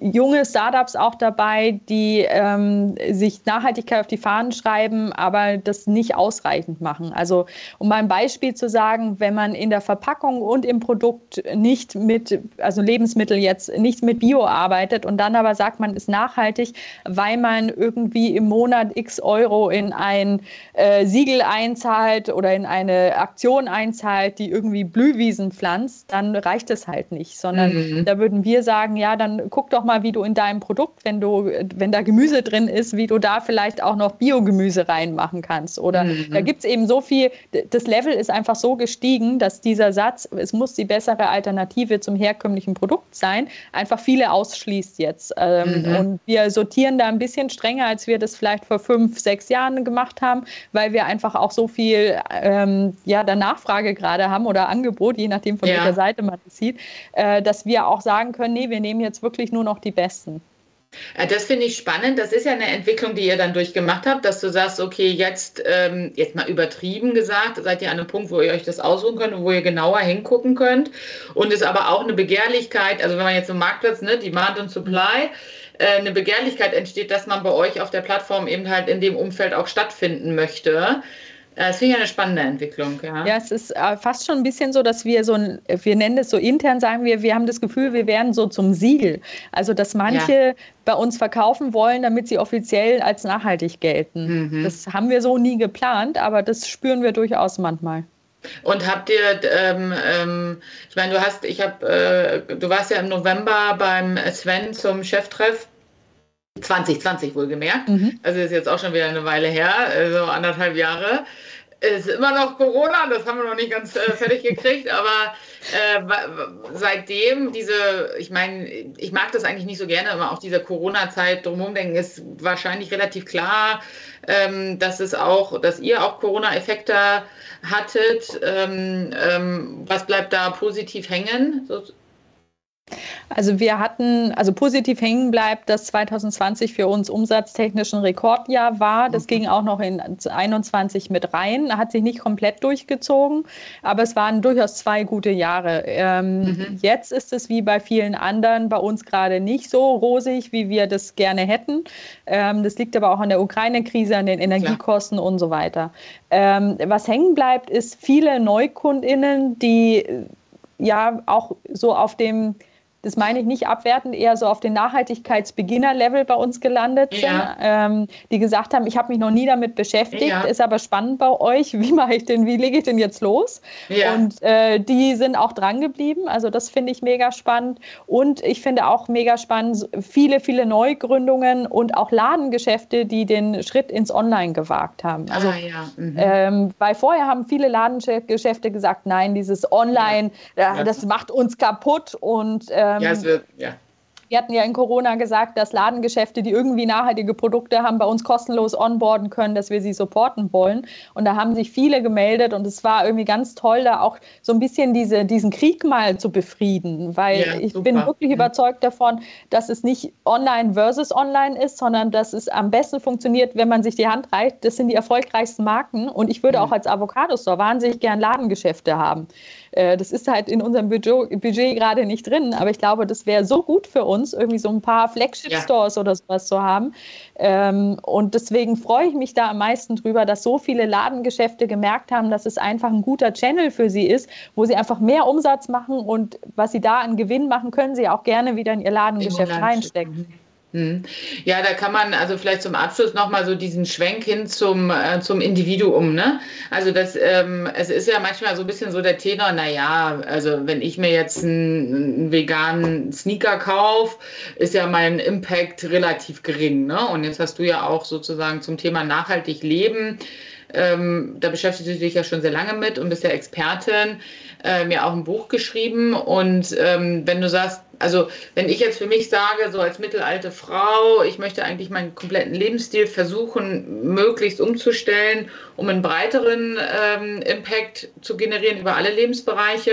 Speaker 5: junge Startups auch dabei, die ähm, sich Nachhaltigkeit auf die Fahnen schreiben, aber das nicht ausreichend machen. Also um mal ein Beispiel zu sagen, wenn man in der Verpackung und im Produkt nicht mit, also Lebensmittel jetzt nicht mit Bio arbeitet und dann aber sagt, man ist nachhaltig, weil man irgendwie im Monat x Euro in ein äh, Siegel einzahlt oder in eine Aktion einzahlt, die irgendwie Blühwiesen pflanzt, dann reicht es halt nicht, sondern mhm. da würden wir sagen, ja, dann guck guck doch mal, wie du in deinem Produkt, wenn du, wenn da Gemüse drin ist, wie du da vielleicht auch noch Biogemüse reinmachen kannst. Oder mhm. da gibt es eben so viel, das Level ist einfach so gestiegen, dass dieser Satz, es muss die bessere Alternative zum herkömmlichen Produkt sein, einfach viele ausschließt jetzt. Ähm, mhm. Und wir sortieren da ein bisschen strenger, als wir das vielleicht vor fünf, sechs Jahren gemacht haben, weil wir einfach auch so viel ähm, ja, der Nachfrage gerade haben oder Angebot, je nachdem von ja. welcher Seite man es sieht, äh, dass wir auch sagen können, nee, wir nehmen jetzt wirklich nur noch die Besten.
Speaker 4: Das finde ich spannend. Das ist ja eine Entwicklung, die ihr dann durchgemacht habt, dass du sagst, okay, jetzt, ähm, jetzt mal übertrieben gesagt, seid ihr an einem Punkt, wo ihr euch das aussuchen könnt und wo ihr genauer hingucken könnt. Und es aber auch eine Begehrlichkeit, also wenn man jetzt im Marktplatz, ne, Demand und Supply, äh, eine Begehrlichkeit entsteht, dass man bei euch auf der Plattform eben halt in dem Umfeld auch stattfinden möchte. Das finde ich eine spannende Entwicklung, ja.
Speaker 5: Ja, es ist äh, fast schon ein bisschen so, dass wir so ein, wir nennen es so intern, sagen wir, wir haben das Gefühl, wir werden so zum Siegel. Also, dass manche ja. bei uns verkaufen wollen, damit sie offiziell als nachhaltig gelten. Mhm. Das haben wir so nie geplant, aber das spüren wir durchaus manchmal.
Speaker 4: Und habt ihr, ähm, ähm, ich meine, du hast, ich habe, äh, du warst ja im November beim Sven zum Cheftreff 2020 wohlgemerkt. Mhm. Also ist jetzt auch schon wieder eine Weile her, so also anderthalb Jahre. Es ist immer noch Corona, das haben wir noch nicht ganz äh, fertig gekriegt, aber äh, seitdem diese, ich meine, ich mag das eigentlich nicht so gerne, immer auf dieser Corona-Zeit drumherum denken, ist wahrscheinlich relativ klar, ähm, dass es auch, dass ihr auch Corona-Effekte hattet. Ähm, ähm, was bleibt da positiv hängen? So,
Speaker 5: also wir hatten, also positiv hängen bleibt, dass 2020 für uns umsatztechnisch ein Rekordjahr war. Das okay. ging auch noch in 2021 mit rein, hat sich nicht komplett durchgezogen, aber es waren durchaus zwei gute Jahre. Ähm, mhm. Jetzt ist es wie bei vielen anderen bei uns gerade nicht so rosig, wie wir das gerne hätten. Ähm, das liegt aber auch an der Ukraine-Krise, an den Energiekosten Klar. und so weiter. Ähm, was hängen bleibt, ist viele NeukundInnen, die ja auch so auf dem das meine ich nicht abwertend, eher so auf den Nachhaltigkeitsbeginner-Level bei uns gelandet ja. sind, ähm, die gesagt haben, ich habe mich noch nie damit beschäftigt, ja. ist aber spannend bei euch, wie mache ich denn, wie lege ich denn jetzt los? Ja. Und äh, die sind auch dran geblieben, also das finde ich mega spannend und ich finde auch mega spannend viele, viele Neugründungen und auch Ladengeschäfte, die den Schritt ins Online gewagt haben. Also, ah, ja. mhm. ähm, weil vorher haben viele Ladengeschäfte gesagt, nein, dieses Online, äh, das macht uns kaputt und äh, ähm, ja, es wird, ja. Wir hatten ja in Corona gesagt, dass Ladengeschäfte, die irgendwie nachhaltige Produkte haben, bei uns kostenlos onboarden können, dass wir sie supporten wollen. Und da haben sich viele gemeldet und es war irgendwie ganz toll, da auch so ein bisschen diese, diesen Krieg mal zu befrieden, weil ja, ich bin wirklich mhm. überzeugt davon, dass es nicht online versus online ist, sondern dass es am besten funktioniert, wenn man sich die Hand reicht. Das sind die erfolgreichsten Marken und ich würde mhm. auch als Avocado-Store wahnsinnig gern Ladengeschäfte haben. Äh, das ist halt in unserem Budget, Budget gerade nicht drin, aber ich glaube, das wäre so gut für uns irgendwie so ein paar Flagship-Stores ja. oder sowas zu haben. Ähm, und deswegen freue ich mich da am meisten drüber, dass so viele Ladengeschäfte gemerkt haben, dass es einfach ein guter Channel für sie ist, wo sie einfach mehr Umsatz machen und was sie da an Gewinn machen, können sie auch gerne wieder in ihr Ladengeschäft reinstecken.
Speaker 4: Hm. Ja, da kann man also vielleicht zum Abschluss nochmal so diesen Schwenk hin zum, äh, zum Individuum. Ne? Also das, ähm, es ist ja manchmal so ein bisschen so der Tenor, naja, also wenn ich mir jetzt einen, einen veganen Sneaker kaufe, ist ja mein Impact relativ gering. Ne? Und jetzt hast du ja auch sozusagen zum Thema nachhaltig leben. Ähm, da beschäftigst du dich ja schon sehr lange mit und bist ja Expertin, äh, mir auch ein Buch geschrieben. Und ähm, wenn du sagst, also wenn ich jetzt für mich sage, so als mittelalte Frau, ich möchte eigentlich meinen kompletten Lebensstil versuchen, möglichst umzustellen, um einen breiteren ähm, Impact zu generieren über alle Lebensbereiche,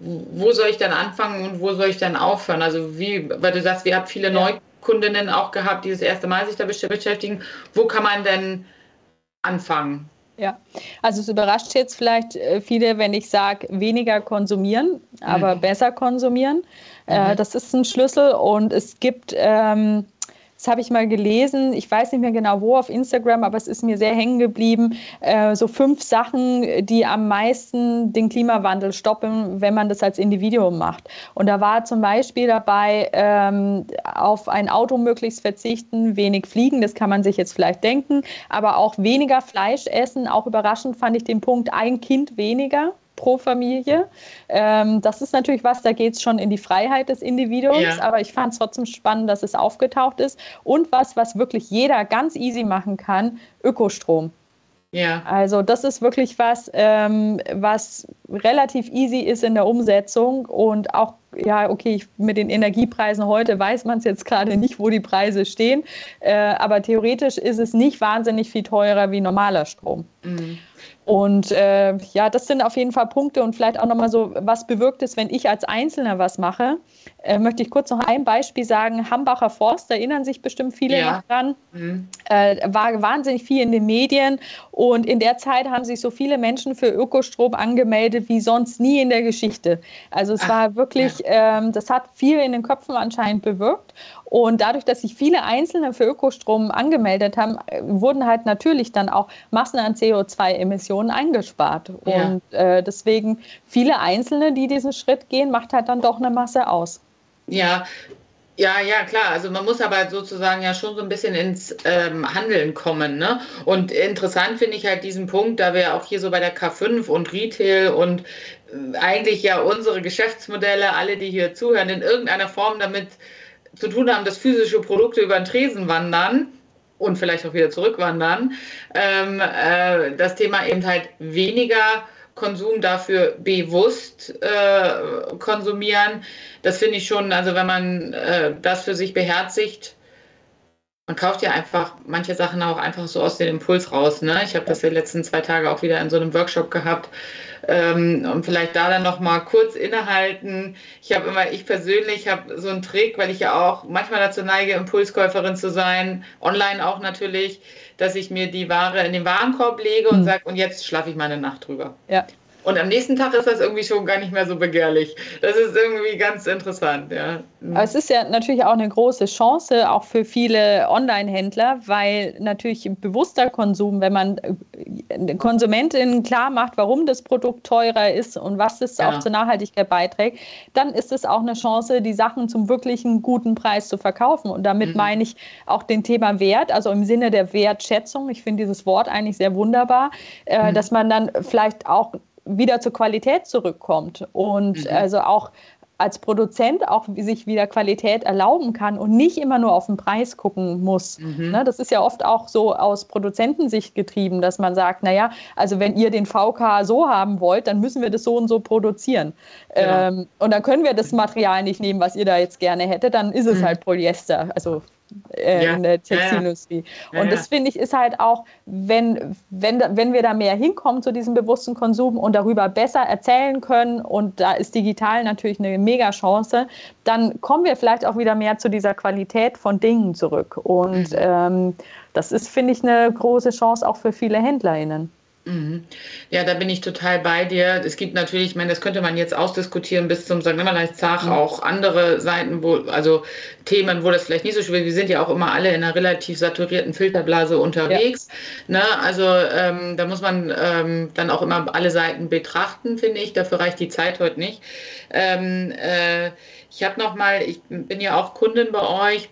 Speaker 4: wo soll ich dann anfangen und wo soll ich dann aufhören? Also wie, weil du sagst, wir haben viele ja. Neukundinnen auch gehabt, die das erste Mal sich da beschäftigen. Wo kann man denn anfangen?
Speaker 5: Ja, also es überrascht jetzt vielleicht äh, viele, wenn ich sage, weniger konsumieren, aber mhm. besser konsumieren. Äh, mhm. Das ist ein Schlüssel und es gibt ähm, das habe ich mal gelesen, ich weiß nicht mehr genau wo auf Instagram, aber es ist mir sehr hängen geblieben, äh, so fünf Sachen, die am meisten den Klimawandel stoppen, wenn man das als Individuum macht. Und da war zum Beispiel dabei, ähm, auf ein Auto möglichst verzichten, wenig fliegen, das kann man sich jetzt vielleicht denken, aber auch weniger Fleisch essen. Auch überraschend fand ich den Punkt, ein Kind weniger pro Familie. Ähm, das ist natürlich was, da geht es schon in die Freiheit des Individuums, ja. aber ich fand es trotzdem spannend, dass es aufgetaucht ist. Und was, was wirklich jeder ganz easy machen kann, Ökostrom. Ja. Also das ist wirklich was, ähm, was relativ easy ist in der Umsetzung und auch, ja, okay, ich, mit den Energiepreisen heute weiß man es jetzt gerade nicht, wo die Preise stehen, äh, aber theoretisch ist es nicht wahnsinnig viel teurer wie normaler Strom. Mhm. Und äh, ja, das sind auf jeden Fall Punkte und vielleicht auch nochmal so, was bewirkt es, wenn ich als Einzelner was mache. Äh, möchte ich kurz noch ein Beispiel sagen. Hambacher Forst, erinnern sich bestimmt viele ja. noch dran, mhm. äh, war wahnsinnig viel in den Medien und in der Zeit haben sich so viele Menschen für Ökostrom angemeldet wie sonst nie in der Geschichte. Also es Ach, war wirklich, ähm, das hat viel in den Köpfen anscheinend bewirkt und dadurch, dass sich viele Einzelne für Ökostrom angemeldet haben, äh, wurden halt natürlich dann auch Massen an CO2-Emissionen eingespart. Ja. Und äh, deswegen viele Einzelne, die diesen Schritt gehen, macht halt dann doch eine Masse aus.
Speaker 4: Ja, ja, ja, klar. Also man muss aber sozusagen ja schon so ein bisschen ins ähm, Handeln kommen. Ne? Und interessant finde ich halt diesen Punkt, da wir auch hier so bei der K5 und Retail und eigentlich ja unsere Geschäftsmodelle, alle, die hier zuhören, in irgendeiner Form damit zu tun haben, dass physische Produkte über den Tresen wandern und vielleicht auch wieder zurückwandern. Ähm, äh, das Thema eben halt weniger Konsum dafür bewusst äh, konsumieren. Das finde ich schon, also wenn man äh, das für sich beherzigt, man kauft ja einfach manche Sachen auch einfach so aus dem Impuls raus. Ne? Ich habe das die letzten zwei Tage auch wieder in so einem Workshop gehabt. Ähm, und vielleicht da dann noch mal kurz innehalten. Ich habe immer, ich persönlich habe so einen Trick, weil ich ja auch manchmal dazu neige, Impulskäuferin zu sein, online auch natürlich, dass ich mir die Ware in den Warenkorb lege und mhm. sage, und jetzt schlafe ich mal eine Nacht drüber. Ja. Und am nächsten Tag ist das irgendwie schon gar nicht mehr so begehrlich. Das ist irgendwie ganz interessant, ja.
Speaker 5: Aber es ist ja natürlich auch eine große Chance, auch für viele Online-Händler, weil natürlich bewusster Konsum, wenn man äh, Konsumentinnen klar macht, warum das Produkt teurer ist und was es ja. auch zur Nachhaltigkeit beiträgt, dann ist es auch eine Chance, die Sachen zum wirklichen guten Preis zu verkaufen. Und damit mhm. meine ich auch den Thema Wert, also im Sinne der Wertschätzung. Ich finde dieses Wort eigentlich sehr wunderbar, äh, mhm. dass man dann vielleicht auch wieder zur Qualität zurückkommt und mhm. also auch als Produzent auch sich wieder Qualität erlauben kann und nicht immer nur auf den Preis gucken muss. Mhm. Ne, das ist ja oft auch so aus Produzentensicht getrieben, dass man sagt, naja, also wenn ihr den VK so haben wollt, dann müssen wir das so und so produzieren. Ja. Ähm, und dann können wir das Material nicht nehmen, was ihr da jetzt gerne hättet, dann ist es mhm. halt Polyester. Also äh, ja. in der Textilindustrie. Ja, ja. Und das finde ich ist halt auch, wenn, wenn, wenn wir da mehr hinkommen zu diesem bewussten Konsum und darüber besser erzählen können, und da ist digital natürlich eine mega Chance, dann kommen wir vielleicht auch wieder mehr zu dieser Qualität von Dingen zurück. Und mhm. ähm, das ist, finde ich, eine große Chance auch für viele HändlerInnen.
Speaker 4: Mhm. Ja, da bin ich total bei dir. Es gibt natürlich, ich meine, das könnte man jetzt ausdiskutieren bis zum St. Nimmerleins-Tag, mhm. auch andere Seiten, wo, also Themen, wo das vielleicht nicht so schwierig ist. Wir sind ja auch immer alle in einer relativ saturierten Filterblase unterwegs. Ja. Ne? Also ähm, da muss man ähm, dann auch immer alle Seiten betrachten, finde ich. Dafür reicht die Zeit heute nicht. Ähm, äh, ich habe noch mal, ich bin ja auch Kundin bei euch,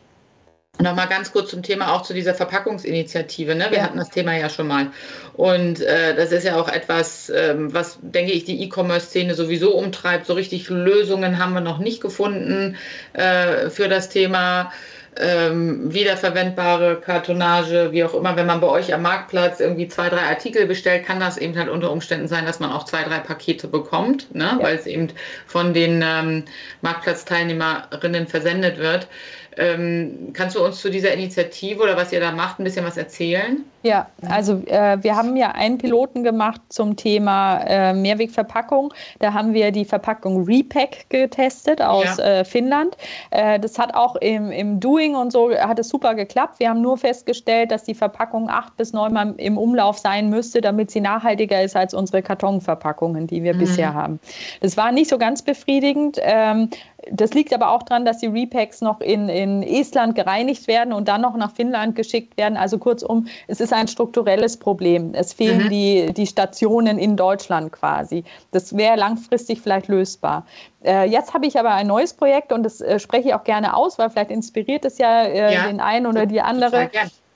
Speaker 4: Nochmal ganz kurz zum Thema auch zu dieser Verpackungsinitiative. Ne? Wir ja. hatten das Thema ja schon mal. Und äh, das ist ja auch etwas, ähm, was, denke ich, die E-Commerce-Szene sowieso umtreibt. So richtig Lösungen haben wir noch nicht gefunden äh, für das Thema. Ähm, wiederverwendbare Kartonage, wie auch immer, wenn man bei euch am Marktplatz irgendwie zwei, drei Artikel bestellt, kann das eben halt unter Umständen sein, dass man auch zwei, drei Pakete bekommt, ne? Ja. weil es eben von den ähm, Marktplatzteilnehmerinnen versendet wird. Ähm, kannst du uns zu dieser Initiative oder was ihr da macht, ein bisschen was erzählen?
Speaker 5: Ja, also äh, wir haben ja einen Piloten gemacht zum Thema äh, Mehrwegverpackung. Da haben wir die Verpackung Repack getestet aus ja. äh, Finnland. Äh, das hat auch im, im Doing und so hat es super geklappt. Wir haben nur festgestellt, dass die Verpackung acht bis neunmal im Umlauf sein müsste, damit sie nachhaltiger ist als unsere Kartonverpackungen, die wir mhm. bisher haben. Das war nicht so ganz befriedigend. Ähm, das liegt aber auch daran, dass die Repacks noch in, in Estland gereinigt werden und dann noch nach Finnland geschickt werden. Also kurzum, es ist ein strukturelles Problem. Es fehlen mhm. die, die Stationen in Deutschland quasi. Das wäre langfristig vielleicht lösbar. Äh, jetzt habe ich aber ein neues Projekt und das äh, spreche ich auch gerne aus, weil vielleicht inspiriert es ja, äh, ja. den einen oder die andere.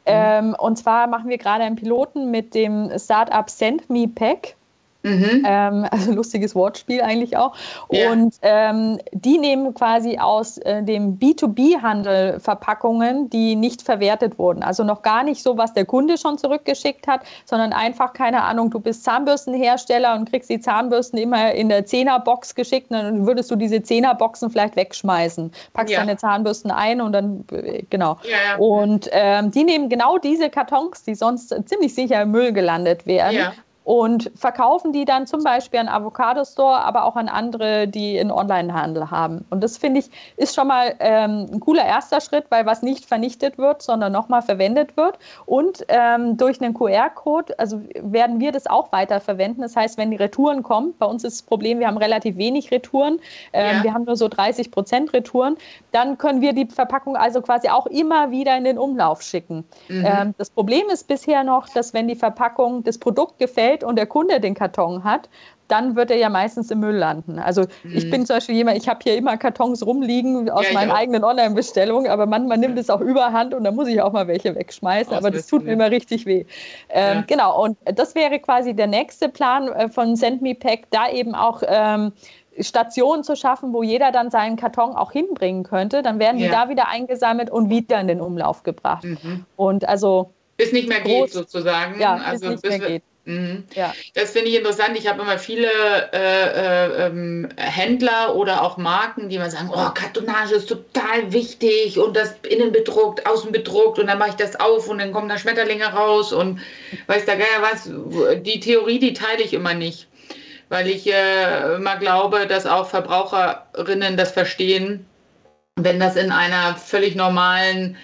Speaker 5: Ähm, und zwar machen wir gerade einen Piloten mit dem Startup Send Me Pack. Mhm. Ähm, *laughs* also lustiges Wortspiel eigentlich auch. Ja. Und ähm, die nehmen quasi aus äh, dem B2B-Handel Verpackungen, die nicht verwertet wurden. Also noch gar nicht so, was der Kunde schon zurückgeschickt hat, sondern einfach, keine Ahnung, du bist Zahnbürstenhersteller und kriegst die Zahnbürsten immer in der Zehnerbox geschickt, dann würdest du diese Zehnerboxen vielleicht wegschmeißen. Packst ja. deine Zahnbürsten ein und dann, äh, genau. Ja, und ähm, die nehmen genau diese Kartons, die sonst ziemlich sicher im Müll gelandet wären und verkaufen die dann zum Beispiel an Avocado Store, aber auch an andere, die einen Onlinehandel haben. Und das finde ich ist schon mal ähm, ein cooler erster Schritt, weil was nicht vernichtet wird, sondern nochmal verwendet wird. Und ähm, durch einen QR-Code, also werden wir das auch weiter verwenden. Das heißt, wenn die Retouren kommen, bei uns ist das Problem, wir haben relativ wenig Retouren, ähm, ja. wir haben nur so 30 Prozent Retouren, dann können wir die Verpackung also quasi auch immer wieder in den Umlauf schicken. Mhm. Ähm, das Problem ist bisher noch, dass wenn die Verpackung das Produkt gefällt, bestellt und der Kunde den Karton hat, dann wird er ja meistens im Müll landen. Also mhm. ich bin zum Beispiel jemand, ich habe hier immer Kartons rumliegen aus ja, meinen auch. eigenen Online-Bestellungen, aber manchmal nimmt es auch überhand und dann muss ich auch mal welche wegschmeißen. aber das tut mir immer richtig weh. Ähm, ja. Genau, und das wäre quasi der nächste Plan äh, von SendMePack, da eben auch ähm, Stationen zu schaffen, wo jeder dann seinen Karton auch hinbringen könnte. Dann werden die da wieder eingesammelt und wieder in den Umlauf gebracht. Mhm. Und also
Speaker 4: bis nicht mehr groß, geht sozusagen.
Speaker 5: Ja, also bis nicht bis mehr geht.
Speaker 4: Mhm. Ja. Das finde ich interessant. Ich habe immer viele äh, äh, ähm, Händler oder auch Marken, die mal sagen, oh, Kartonage ist total wichtig und das innen bedruckt, außen bedruckt und dann mache ich das auf und dann kommen da Schmetterlinge raus und weiß der Geier was. Die Theorie, die teile ich immer nicht, weil ich äh, immer glaube, dass auch Verbraucherinnen das verstehen, wenn das in einer völlig normalen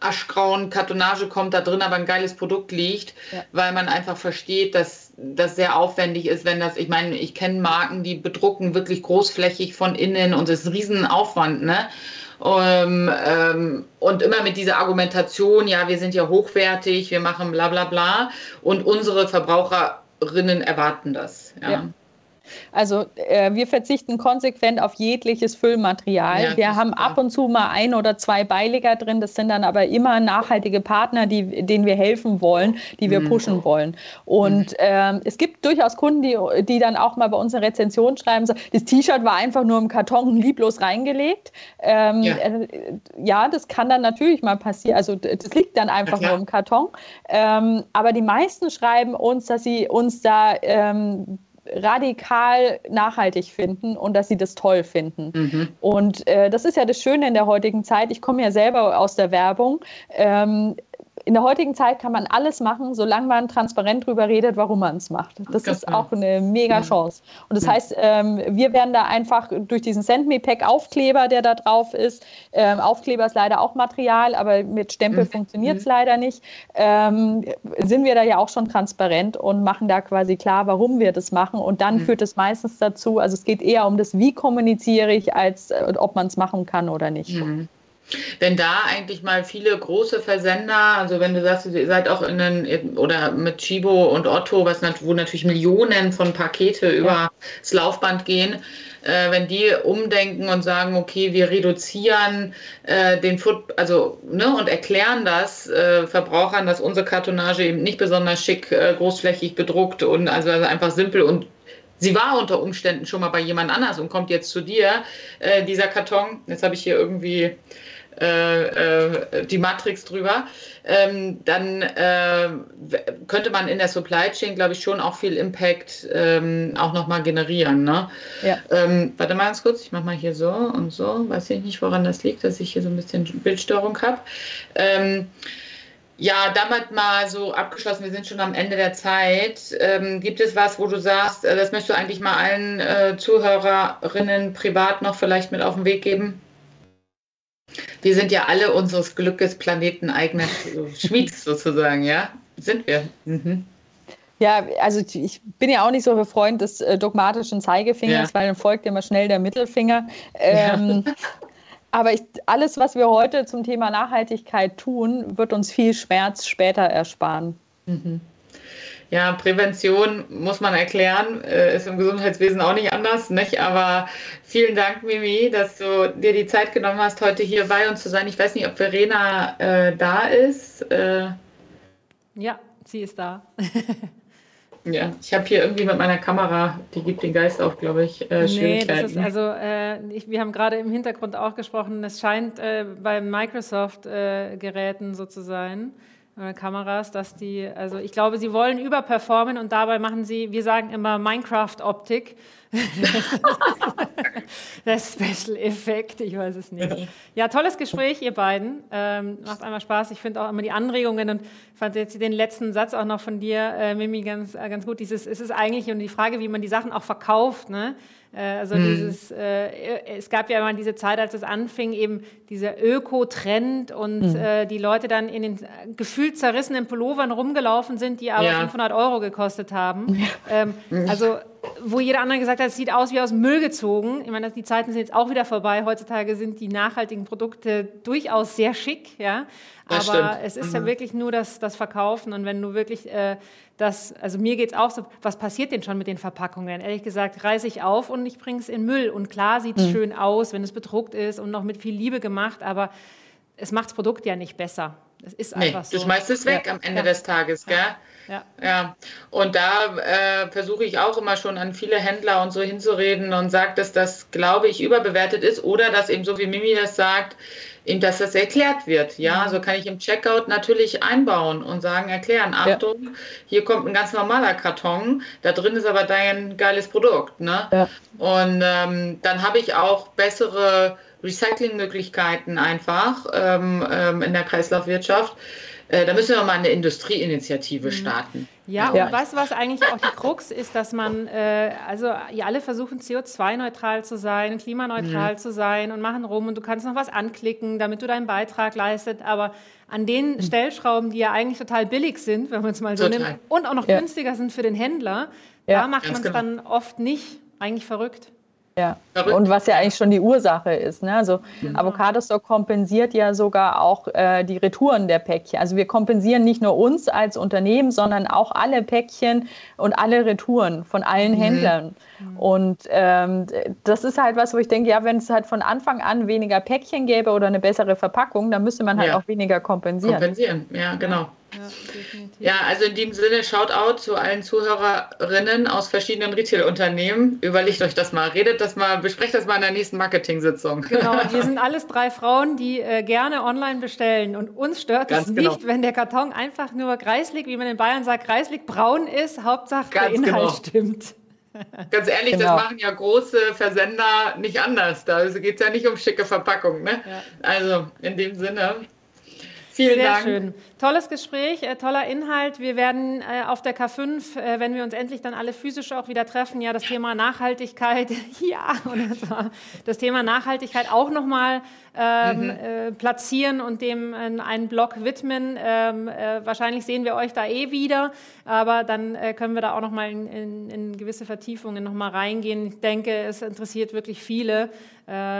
Speaker 4: aschgrauen Kartonage kommt, da drin aber ein geiles Produkt liegt, ja. weil man einfach versteht, dass das sehr aufwendig ist, wenn das, ich meine, ich kenne Marken, die bedrucken wirklich großflächig von innen und es ist ein Riesenaufwand, ne? Um, ähm, ähm, und immer mit dieser Argumentation, ja, wir sind ja hochwertig, wir machen bla bla bla und unsere Verbraucherinnen erwarten das. Ja. ja.
Speaker 5: Also äh, wir verzichten konsequent auf jegliches Füllmaterial. Ja, wir haben ab und zu mal ein oder zwei Beileger drin. Das sind dann aber immer nachhaltige Partner, die, denen wir helfen wollen, die wir mhm. pushen wollen. Und äh, es gibt durchaus Kunden, die, die dann auch mal bei uns eine Rezension schreiben, so, das T-Shirt war einfach nur im Karton lieblos reingelegt. Ähm, ja. Äh, ja. das kann dann natürlich mal passieren. Also das liegt dann einfach nur im Karton. Ähm, aber die meisten schreiben uns, dass sie uns da ähm, radikal nachhaltig finden und dass sie das toll finden. Mhm. Und äh, das ist ja das Schöne in der heutigen Zeit. Ich komme ja selber aus der Werbung. Ähm, in der heutigen Zeit kann man alles machen, solange man transparent darüber redet, warum man es macht. Das ist auch eine mega Chance. Und das heißt, ähm, wir werden da einfach durch diesen Send Me Pack Aufkleber, der da drauf ist, ähm, Aufkleber ist leider auch Material, aber mit Stempel mhm. funktioniert es mhm. leider nicht, ähm, sind wir da ja auch schon transparent und machen da quasi klar, warum wir das machen. Und dann mhm. führt es meistens dazu, also es geht eher um das, wie kommuniziere ich, als äh, ob man es machen kann oder nicht.
Speaker 4: Wenn da eigentlich mal viele große Versender, also wenn du sagst, ihr seid auch in den, oder mit Chibo und Otto, was, wo natürlich Millionen von Pakete ja. über das Laufband gehen, äh, wenn die umdenken und sagen, okay, wir reduzieren äh, den Foot, also ne, und erklären das äh, Verbrauchern, dass unsere Kartonage eben nicht besonders schick, äh, großflächig bedruckt und also, also einfach simpel und sie war unter Umständen schon mal bei jemand anders und kommt jetzt zu dir, äh, dieser Karton. Jetzt habe ich hier irgendwie äh, äh, die Matrix drüber, ähm, dann äh, könnte man in der Supply Chain, glaube ich, schon auch viel Impact ähm, auch nochmal generieren. Ne? Ja. Ähm, warte mal ganz kurz, ich mache mal hier so und so. Weiß ich nicht, woran das liegt, dass ich hier so ein bisschen Bildstörung habe. Ähm, ja, damit mal so abgeschlossen, wir sind schon am Ende der Zeit. Ähm, gibt es was, wo du sagst, äh, das möchtest du eigentlich mal allen äh, Zuhörerinnen privat noch vielleicht mit auf den Weg geben? Wir sind ja alle unseres Glückes Planeten eigener Schmieds *laughs* sozusagen, ja? Sind wir. Mhm.
Speaker 5: Ja, also ich bin ja auch nicht so ein Freund des äh, dogmatischen Zeigefingers, ja. weil dann folgt immer schnell der Mittelfinger. Ähm, ja. *laughs* Aber ich, alles, was wir heute zum Thema Nachhaltigkeit tun, wird uns viel Schmerz später ersparen. Mhm.
Speaker 4: Ja, Prävention muss man erklären, äh, ist im Gesundheitswesen auch nicht anders, nicht? Aber vielen Dank, Mimi, dass du dir die Zeit genommen hast, heute hier bei uns zu sein. Ich weiß nicht, ob Verena äh, da ist. Äh,
Speaker 1: ja, sie ist da. *laughs*
Speaker 4: ja, ich habe hier irgendwie mit meiner Kamera, die gibt den Geist auf, glaube ich, äh,
Speaker 1: Nee, das ist also, äh, ich, wir haben gerade im Hintergrund auch gesprochen, es scheint äh, bei Microsoft-Geräten so zu sein äh, Kameras, dass die, also ich glaube, sie wollen überperformen und dabei machen sie, wir sagen immer Minecraft-Optik. *laughs* der Special Effekt, ich weiß es nicht. *laughs* Ja, tolles Gespräch, ihr beiden. Ähm, macht einmal Spaß. Ich finde auch immer die Anregungen und fand jetzt den letzten Satz auch noch von dir, äh, Mimi, ganz, äh, ganz gut. Dieses, es ist eigentlich um die Frage, wie man die Sachen auch verkauft. Ne? Äh, also mhm. dieses, äh, es gab ja immer diese Zeit, als es anfing, eben dieser Öko-Trend und mhm. äh, die Leute dann in den gefühlt zerrissenen Pullovern rumgelaufen sind, die aber ja. 500 Euro gekostet haben. Ja. Ähm, also wo jeder andere gesagt hat, es sieht aus wie aus Müll gezogen. Ich meine, die Zeiten sind jetzt auch wieder vorbei. Heutzutage sind die nachhaltigen Produkte durchaus sehr schick, ja. Das Aber stimmt. es ist mhm. ja wirklich nur das, das Verkaufen. Und wenn du wirklich äh, das, also mir geht es auch so, was passiert denn schon mit den Verpackungen? Ehrlich gesagt, reiße ich auf und ich bringe es in Müll. Und klar sieht es mhm. schön aus, wenn es bedruckt ist und noch mit viel Liebe gemacht, aber es macht das Produkt ja nicht besser. Das ist nee, einfach so.
Speaker 4: Du schmeißt es weg ja. am Ende ja. des Tages, gell? Ja. ja. Und da äh, versuche ich auch immer schon an viele Händler und so hinzureden und sage, dass das, glaube ich, überbewertet ist oder dass eben so wie Mimi das sagt, eben, dass das erklärt wird. Ja, mhm. so kann ich im Checkout natürlich einbauen und sagen, erklären, Achtung, hier kommt ein ganz normaler Karton, da drin ist aber dein geiles Produkt. Ne? Ja. Und ähm, dann habe ich auch bessere Recyclingmöglichkeiten einfach ähm, ähm, in der Kreislaufwirtschaft. Äh, da müssen wir mal eine Industrieinitiative mhm. starten.
Speaker 1: Ja, ja, und du, was eigentlich auch die Krux ist, dass man, äh, also ihr alle versuchen CO2-neutral zu sein, klimaneutral mhm. zu sein und machen rum und du kannst noch was anklicken, damit du deinen Beitrag leistet, aber an den mhm. Stellschrauben, die ja eigentlich total billig sind, wenn man es mal so total. nimmt, und auch noch ja. günstiger sind für den Händler, ja. da macht man es genau. dann oft nicht, eigentlich verrückt.
Speaker 5: Ja, und was ja eigentlich schon die Ursache ist. Ne? Also mhm. Avocado Store kompensiert ja sogar auch äh, die Retouren der Päckchen. Also wir kompensieren nicht nur uns als Unternehmen, sondern auch alle Päckchen und alle Retouren von allen mhm. Händlern. Mhm. Und ähm, das ist halt was, wo ich denke, ja, wenn es halt von Anfang an weniger Päckchen gäbe oder eine bessere Verpackung, dann müsste man halt ja. auch weniger kompensieren.
Speaker 4: Kompensieren, ja, genau. Ja, also in diesem Sinne, Shoutout zu allen Zuhörerinnen aus verschiedenen Retail-Unternehmen. Überlegt euch das mal, redet das mal, besprecht das mal in der nächsten Marketing-Sitzung.
Speaker 1: Genau, *laughs* wir sind alles drei Frauen, die äh, gerne online bestellen. Und uns stört Ganz es genau. nicht, wenn der Karton einfach nur kreislig, wie man in Bayern sagt, kreislig braun ist. Hauptsache Ganz der Inhalt genau. stimmt. *laughs*
Speaker 4: Ganz ehrlich, genau. das machen ja große Versender nicht anders. Da geht es ja nicht um schicke Verpackung. Ne? Ja. Also in dem Sinne, Vielen
Speaker 1: Sehr
Speaker 4: Dank.
Speaker 1: schön. Tolles Gespräch, äh, toller Inhalt. Wir werden äh, auf der K5, äh, wenn wir uns endlich dann alle physisch auch wieder treffen, ja das Thema Nachhaltigkeit, *laughs* ja, oder das Thema Nachhaltigkeit auch nochmal ähm, mhm. Äh, platzieren und dem einen Blog widmen. Ähm, äh, wahrscheinlich sehen wir euch da eh wieder, aber dann äh, können wir da auch nochmal in, in, in gewisse Vertiefungen nochmal reingehen. Ich denke, es interessiert wirklich viele.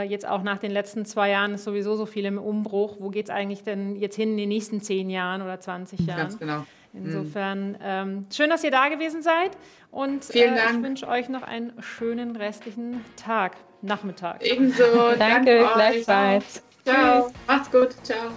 Speaker 1: jetzt auch nach den letzten zwei Jahren ist sowieso so viel im Umbruch. Wo geht es eigentlich denn jetzt hin in den nächsten zehn Jahren oder 20 Jahren?
Speaker 4: Ganz genau.
Speaker 1: Insofern ähm, schön, dass ihr da gewesen seid und
Speaker 4: Vielen
Speaker 1: äh,
Speaker 4: Dank.
Speaker 1: ich wünsche euch noch einen schönen restlichen Tag, Nachmittag.
Speaker 4: Ebenso.
Speaker 5: Danke, gleichfalls.
Speaker 4: Ciao. Macht's gut. Ciao.